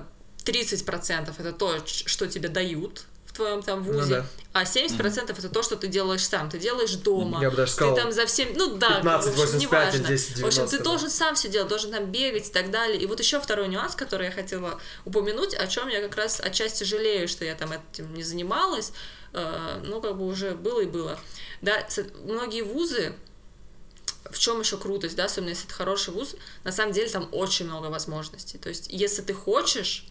D: 30% это то, что тебе дают твоем там
B: Ну
D: вузе,
B: да.
D: а 70% это то, что ты делаешь сам, ты делаешь дома.
B: Я бы даже сказал,
D: ты там за всем, ну да,
B: 15,
D: в общем,
B: 85,
D: неважно.
B: 10,
D: В общем, ты
B: 90, да.
D: должен сам все делать, должен там бегать и так далее. И вот еще второй нюанс, который я хотела упомянуть, о чем я как раз отчасти жалею, что я там этим не занималась, ну как бы уже было и было. Да, многие вузы, в чем еще крутость, да, особенно если это хороший вуз, на самом деле там очень много возможностей. То есть, если ты хочешь,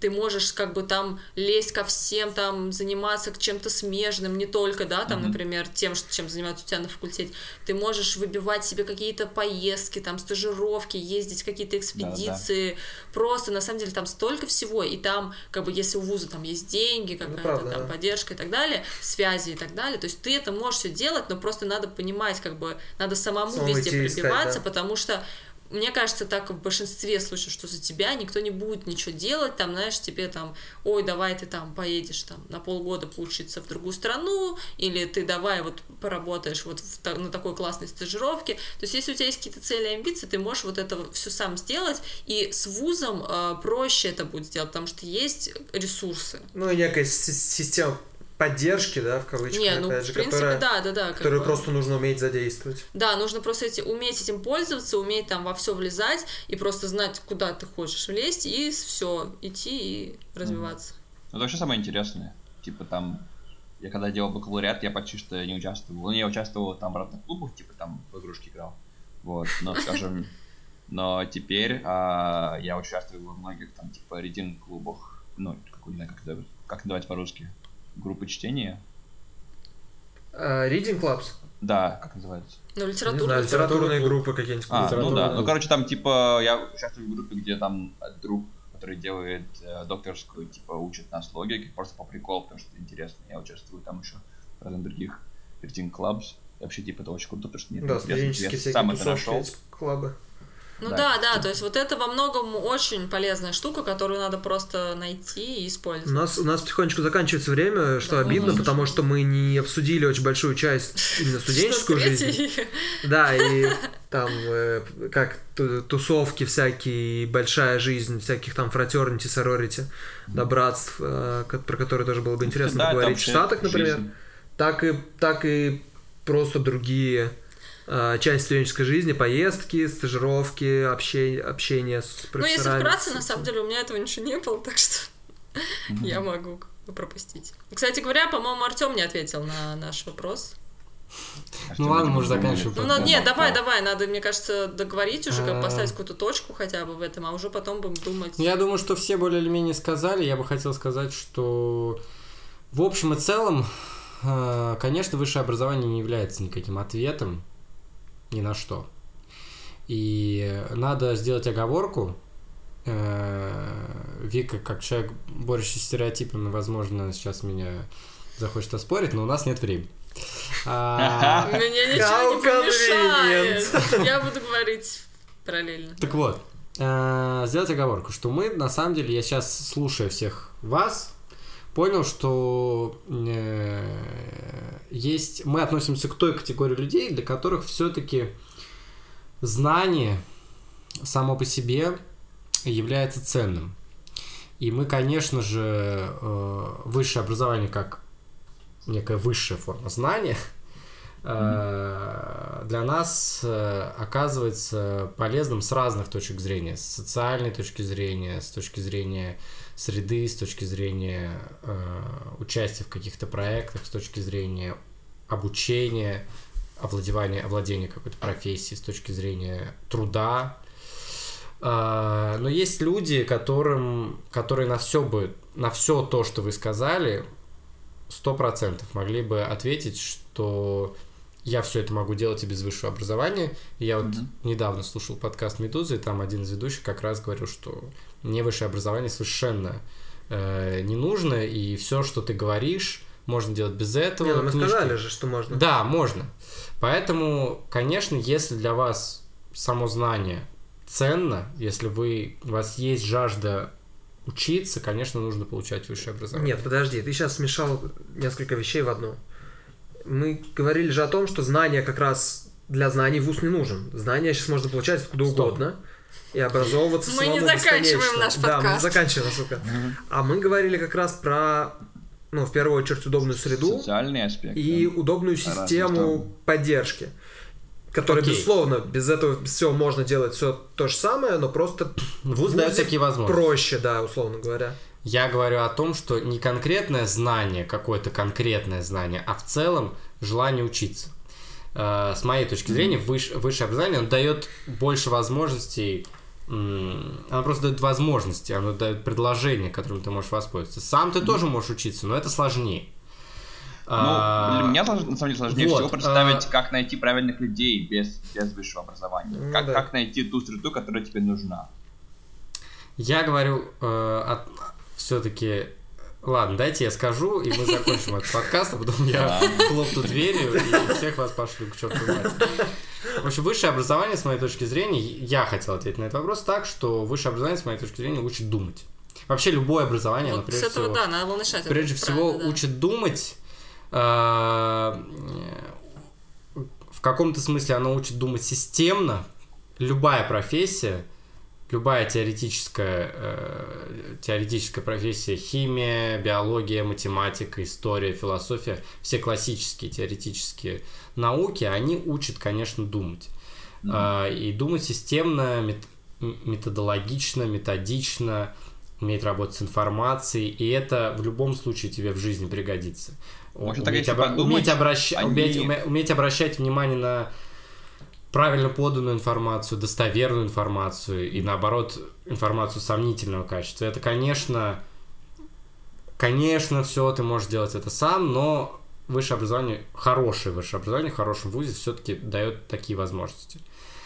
D: ты можешь как бы там лезть ко всем, там заниматься чем-то смежным, не только, да, там, например, тем, чем занимаются у тебя на факультете. Ты можешь выбивать себе какие-то поездки, там, стажировки, ездить какие-то экспедиции. Просто, на самом деле, там столько всего. И там, как бы, если у вуза там есть деньги, какая-то
B: правда,
D: там
B: да.
D: поддержка и так далее, связи и так далее. То есть ты это можешь все делать, но просто надо понимать, как бы, надо самому
B: Самому
D: везде
B: искать,
D: пробиваться,
B: да.
D: потому что мне кажется, так в большинстве случаев, что за тебя никто не будет ничего делать, там, знаешь, тебе там, ой, давай ты там поедешь там на полгода поучиться в другую страну, или ты давай вот поработаешь вот в на такой классной стажировке. То есть, если у тебя есть какие-то цели и амбиции, ты можешь вот это все сам сделать, и с вузом э, проще это будет сделать, потому что есть ресурсы.
B: Ну и некая си- система поддержки, да, в кавычках,
D: Не, ну,
B: опять
D: в
B: же,
D: принципе,
B: которая,
D: да, да, да.
B: которую
D: бы.
B: просто нужно уметь задействовать.
D: Да, нужно просто эти, уметь этим пользоваться, уметь там во все влезать и просто знать, куда ты хочешь влезть, и все, идти и развиваться.
C: Ну, это вообще самое интересное. Типа там, я когда делал бакалавриат, я почти что не участвовал. Ну, я участвовал там в разных клубах, типа там в игрушки играл. Вот, но, скажем, но теперь а, я участвую во многих там, типа, рединг-клубах. Ну, как, не знаю, как это, как называть по-русски. Группы чтения.
B: А, Reading Clubs?
C: Да, как называется?
D: Ну,
B: Не
D: литература.
B: знаю, литературные группы какие-нибудь.
C: А, ну да. Ну, короче, там, типа, я участвую в группе, где там друг, который делает э, докторскую, типа, учит нас логике, просто по приколу, потому что это интересно. Я участвую там еще в разных других reading clubs. И вообще, типа, это очень круто, потому что мне
B: Да,
C: интересно.
B: студенческие
C: Я
B: всякие
C: сам это
B: тусовки,
C: нашел.
B: эти клубы.
D: Ну
C: Да.
D: да, да, то есть вот это во многом очень полезная штука, которую надо просто найти и
B: У
D: использовать.
B: нас, у нас потихонечку заканчивается время, что
D: Да,
B: обидно, потому что мы не обсудили очень большую часть именно студенческую жизнь. Да, и там э, как ту- тусовки всякие, большая жизнь всяких там фратернити, сорорити, да, братств, э, про которые тоже было бы интересно поговорить в Штатах, например. Так и, так и просто другие э, части студенческой жизни, поездки, стажировки, общение, общение с
D: Ну, если
B: профессорами.
D: вкратце, на самом деле, у меня этого ничего не было, так что я могу пропустить. Кстати говоря, по-моему, Артем не ответил на наш вопрос.
A: Ну ладно, уже заканчиваем.
D: Ну, ну, нет,
C: да,
D: давай,
C: да.
D: давай, надо, мне кажется, договорить уже, как
A: А.
D: поставить какую-то точку хотя бы в этом, а уже потом будем думать.
A: Ну, Я думаю, что все более или менее сказали. Я бы хотел сказать, что в общем и целом, э, конечно, высшее образование не является никаким ответом ни на что. И надо сделать оговорку. Э, Вика, как человек, борющийся с стереотипами, возможно, сейчас меня захочет оспорить, но у нас нет времени. А,
D: Мне ничего не помешает. Я буду говорить параллельно.
A: Так вот, э, сделать оговорку, что мы, на самом деле, я сейчас, слушая всех вас, понял, что э, есть, мы относимся к той категории людей, для которых все-таки знание само по себе является ценным. И мы, конечно же, э, высшее образование как некая высшая форма знания э, для нас оказывается полезным с разных точек зрения. С социальной точки зрения, с точки зрения среды, с точки зрения э, участия в каких-то проектах, с точки зрения обучения, овладевания, овладения какой-то профессией, с точки зрения труда. А, Но есть люди, которым, которые на все бы, на все то, что вы сказали, сто процентов могли бы ответить, что я все это могу делать и без высшего образования. И я вот
C: Мгм.
A: недавно слушал подкаст Медузы, и там один из ведущих как раз говорил, что мне высшее образование совершенно э, не нужно, и все, что ты говоришь, можно делать без этого.
B: Не, ну мы
A: Книжки-
B: сказали же, что можно.
A: да, можно. Поэтому, конечно, если для вас само знание ценно, если вы, у вас есть жажда учиться, конечно, нужно получать высшее образование.
B: Нет, подожди, ты сейчас смешал несколько вещей в одну. Мы говорили же о том, что знание как раз для знаний вуз не нужен. Знания сейчас можно получать откуда
A: Стоп.
B: угодно и образовываться
D: Мы не заканчиваем наш
B: Да, мы
D: подкаст.
B: заканчиваем, сука. А мы говорили как раз про, ну, в первую очередь, удобную среду
C: Социальный аспект.
B: и
C: да.
B: удобную систему поддержки. Которая,
A: Окей.
B: безусловно, без этого все можно делать все то же самое, но просто
A: Вуз дает такие возможности.
B: проще, да, условно говоря.
A: Я говорю о том, что не конкретное знание, какое-то конкретное знание, а в целом желание учиться. Э, С моей точки зрения, выш- высшее образование оно дает больше возможностей. Оно просто дает возможности, оно дает предложения, которым ты можешь воспользоваться. Сам ты тоже можешь учиться, но это сложнее.
C: Ну,
A: А,
C: для меня, слож- на самом деле, сложнее
A: вот,
C: всего представить,
A: а-
C: как найти правильных людей без, без высшего образования.
B: Ну
C: как,
B: да.
C: как найти ту среду, которая тебе нужна.
A: Я говорю все-таки... Ладно, дайте я скажу, и мы закончим этот подкаст, а потом я хлопну дверью и всех вас пошлю к черту матери. В общем, высшее образование, с моей точки зрения, я хотел ответить на этот вопрос так, что высшее образование, с моей точки зрения, учит думать. Вообще любое образование, оно
D: Вот с
A: прежде
D: этого,
A: всего,
D: да, надо было начать.
A: прежде всего
D: да.
A: учит думать. э, В каком-то смысле оно учит думать системно. Любая профессия, любая теоретическая, э, теоретическая профессия, химия, биология, математика, история, философия, все классические теоретические науки, они учат, конечно, думать. А, и думать системно, мет- методологично, методично, уметь работать с информацией, и это в любом случае тебе в жизни пригодится.
C: В общем, так
A: уметь,
C: если
A: обра-
C: подумать,
A: уметь обращ-
C: они-
A: уметь- уме- уметь обращать внимание на правильно поданную информацию, достоверную информацию и наоборот информацию сомнительного качества. Это, конечно, конечно, все ты можешь делать это сам, но высшее образование, хорошее высшее образование в хорошем вузе все-таки дает такие возможности.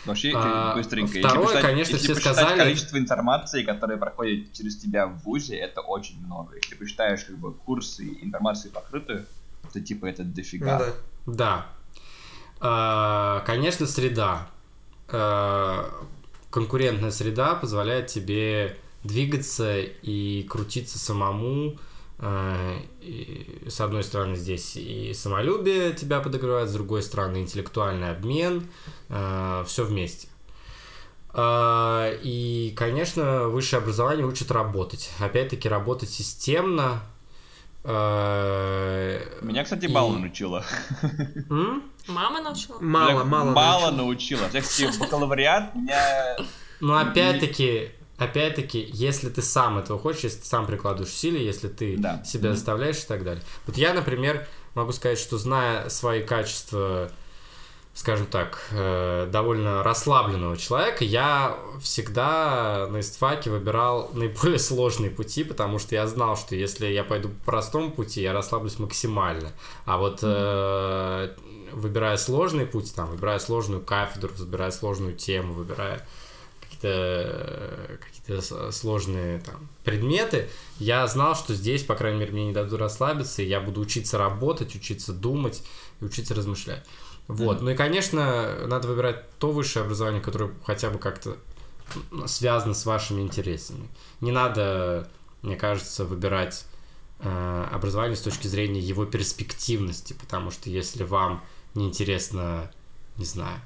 C: Вообще,
A: А,
C: быстренько.
A: второе,
C: посчитать-
A: конечно,
C: если
A: все сказали-
C: количество информации, которая проходит через тебя в ВУЗе, это очень много. Если посчитаешь как бы курсы информации покрытую, то типа это
B: Ну
C: дофига.
B: да.
A: Да. А, Конечно, среда. А, Конкурентная среда позволяет тебе двигаться и крутиться самому. И, С одной стороны, здесь и самолюбие тебя подогревает, с другой стороны, интеллектуальный обмен. Все вместе. И, конечно, высшее образование учит работать. Опять-таки, работать системно, Э,
C: Меня, кстати,
A: и-
C: мало научила.
D: Мама научила?
B: Мало, мало.
C: Мало
B: научил.
C: научила. Все-таки бакалавриат меня...
A: Но опять-таки, опять-таки, если ты сам этого хочешь, если ты сам прикладываешь усилия, если ты
C: Да.
A: себя
C: Мгм.
A: заставляешь и так далее. Вот я, например, могу сказать, что зная свои качества, скажем так, э, довольно расслабленного человека, я всегда на истфаке выбирал наиболее сложные пути, потому что я знал, что если я пойду по простому пути, я расслаблюсь максимально. А вот э, выбирая сложный путь, там, выбирая сложную кафедру, выбирая сложную тему, выбирая какие-то э, какие-то сложные там предметы, я знал, что здесь, по крайней мере, мне не дадут расслабиться, и я буду учиться работать, учиться думать и учиться размышлять. Вот. Ну и, конечно, надо выбирать то высшее образование, которое хотя бы как-то связано с вашими интересами. Не надо, мне кажется, выбирать э, образование с точки зрения его перспективности, потому что если вам неинтересно, не знаю,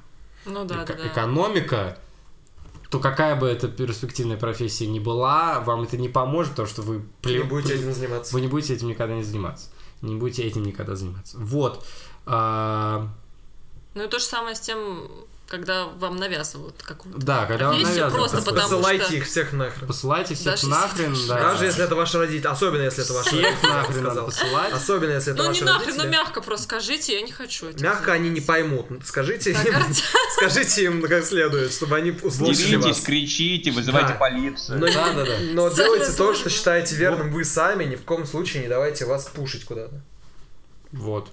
D: Ну да,
A: эко-
D: да.
A: экономика, то какая бы эта перспективная профессия ни была, вам это не поможет, потому что вы
B: Не будете этим заниматься.
A: вы не будете этим никогда не заниматься. Не будете этим никогда заниматься. Вот. А,
D: Ну и то же самое с тем, когда вам навязывают какую-то
A: да, когда вам навязывают,
D: просто потому
B: Посылайте
D: что-
B: их всех нахрен.
A: посылайте всех
D: Даже
A: нахрен,
D: если-
A: да.
B: Даже если это ваши родители. Особенно если это ваши родители.
A: нахрен надо посылать.
B: Особенно если это
D: Ну не
B: ваши
D: нахрен, ну
B: родители.
D: мягко просто скажите, я не хочу это.
B: Мягко они не поймут. Скажите
D: Так,
B: им, скажите им как следует, чтобы они услышали вас.
C: кричите, вызывайте
B: Да.
C: полицию.
B: Но,
A: Да, да, да.
B: но делайте то, что считаете верным вы сами, ни в коем случае не давайте вас пушить куда-то.
A: Вот.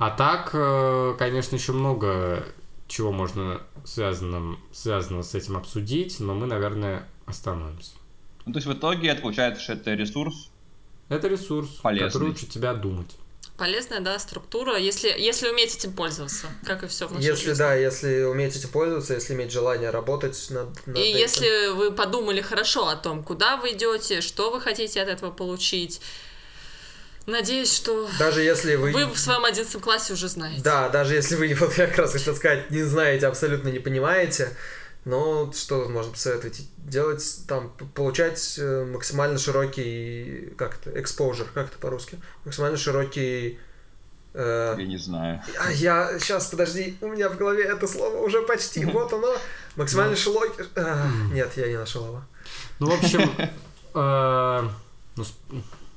A: А так, э, конечно, еще много чего можно связанным, связанного с этим обсудить, но мы, наверное, остановимся.
C: Ну, то есть в итоге это получается, что это ресурс.
A: Это ресурс,
C: Полезный.
A: который учит тебя думать.
D: Полезная, да, структура, если, если уметь этим пользоваться, как и все в нашей
B: Если
D: жизни.
B: да, если уметь этим пользоваться, если иметь желание работать над, над
D: И
B: этим.
D: если вы подумали хорошо о том, куда вы идете, что вы хотите от этого получить, надеюсь, что
B: Даже если вы...
D: вы в своем одиннадцатом классе уже знаете.
B: Да, даже если вы, вот я как раз хотел сказать, не знаете, абсолютно не понимаете, но что можно посоветовать? Делать там, получать э, максимально широкий, как это, exposure, как это по-русски? Максимально широкий... э,
C: Я не знаю.
B: а, я, сейчас, подожди, у меня в голове это слово уже почти, вот оно. Максимально широкий... а, нет, я не нашел его.
A: Ну, в общем, э,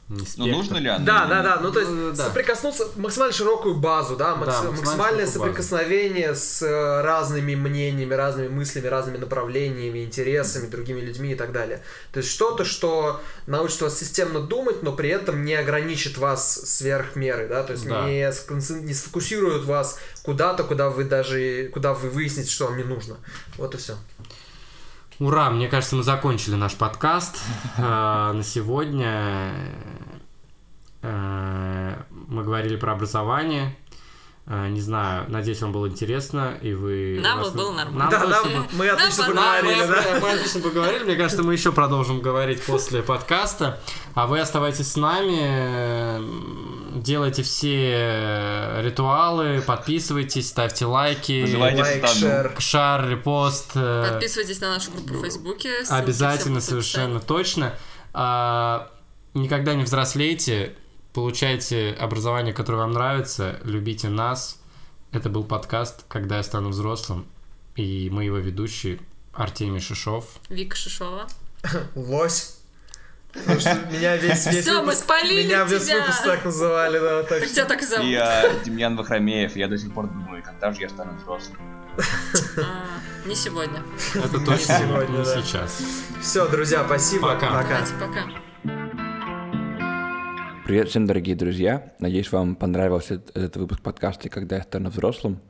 A: ну,
C: Ну, нужно ли оно?
B: Да, да, да, ну то есть
A: Ну, да.
B: соприкоснуться, максимально широкую базу, да, макс-
A: Да, максимально
B: максимальное
A: широкую базу.
B: соприкосновение с э, разными мнениями, разными мыслями, разными направлениями, интересами, другими людьми и так далее. То есть что-то, что научит вас системно думать, но при этом не ограничит вас сверх меры, да, то есть
A: Да.
B: не, сконцен- не сфокусирует вас куда-то, куда вы даже, куда вы выясните, что вам не нужно. Вот и все.
A: Ура, мне кажется, мы закончили наш подкаст э, на сегодня. Э, Мы говорили про образование. Э, Не знаю, надеюсь, вам было интересно, и вы...
D: Нам
A: вас-
D: было нормально.
A: Нам
B: да,
A: точно
B: нам-
A: было-
B: мы отлично
D: Нам
B: поговорили,
A: мы,
B: да.
A: мы отлично поговорили. Мне кажется, мы еще продолжим говорить после подкаста. А вы оставайтесь с нами. Делайте все ритуалы, подписывайтесь, ставьте лайки.
B: Лайк, шер.
A: Шар, репост. э,
D: Подписывайтесь на нашу группу в Фейсбуке.
A: Обязательно, совершенно точно. А, никогда не взрослейте, получайте образование, которое вам нравится, любите нас. Это был подкаст «Когда я стану взрослым», и мы его ведущие Артемий Шишов.
D: Вика Шишова.
B: Лось. Потому что меня весь, весь
D: Всё, мы спалили
B: Меня весь
D: тебя.
B: выпуск так называли, да. Так
D: Так
B: что-
D: тебя так зовут.
C: Я Демьян Вахромеев, я до сих пор думаю, когда же я стану взрослым.
D: А, Не сегодня.
A: Это точно
B: сегодня,
A: не
B: да.
A: сейчас.
B: Все, друзья, спасибо.
A: Пока.
D: Давайте, пока.
E: Привет всем, дорогие друзья. Надеюсь, вам понравился этот, выпуск подкаста «Когда я стану взрослым».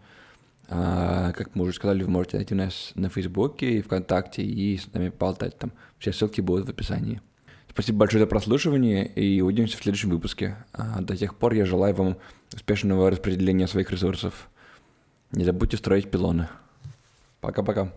E: А, как мы уже сказали, вы можете найти нас на Фейсбуке и ВКонтакте и с нами болтать там. Все ссылки будут в описании. Спасибо большое за прослушивание и увидимся в следующем выпуске. А, до тех пор я желаю вам успешного распределения своих ресурсов. Не забудьте строить пилоны. Пока-пока.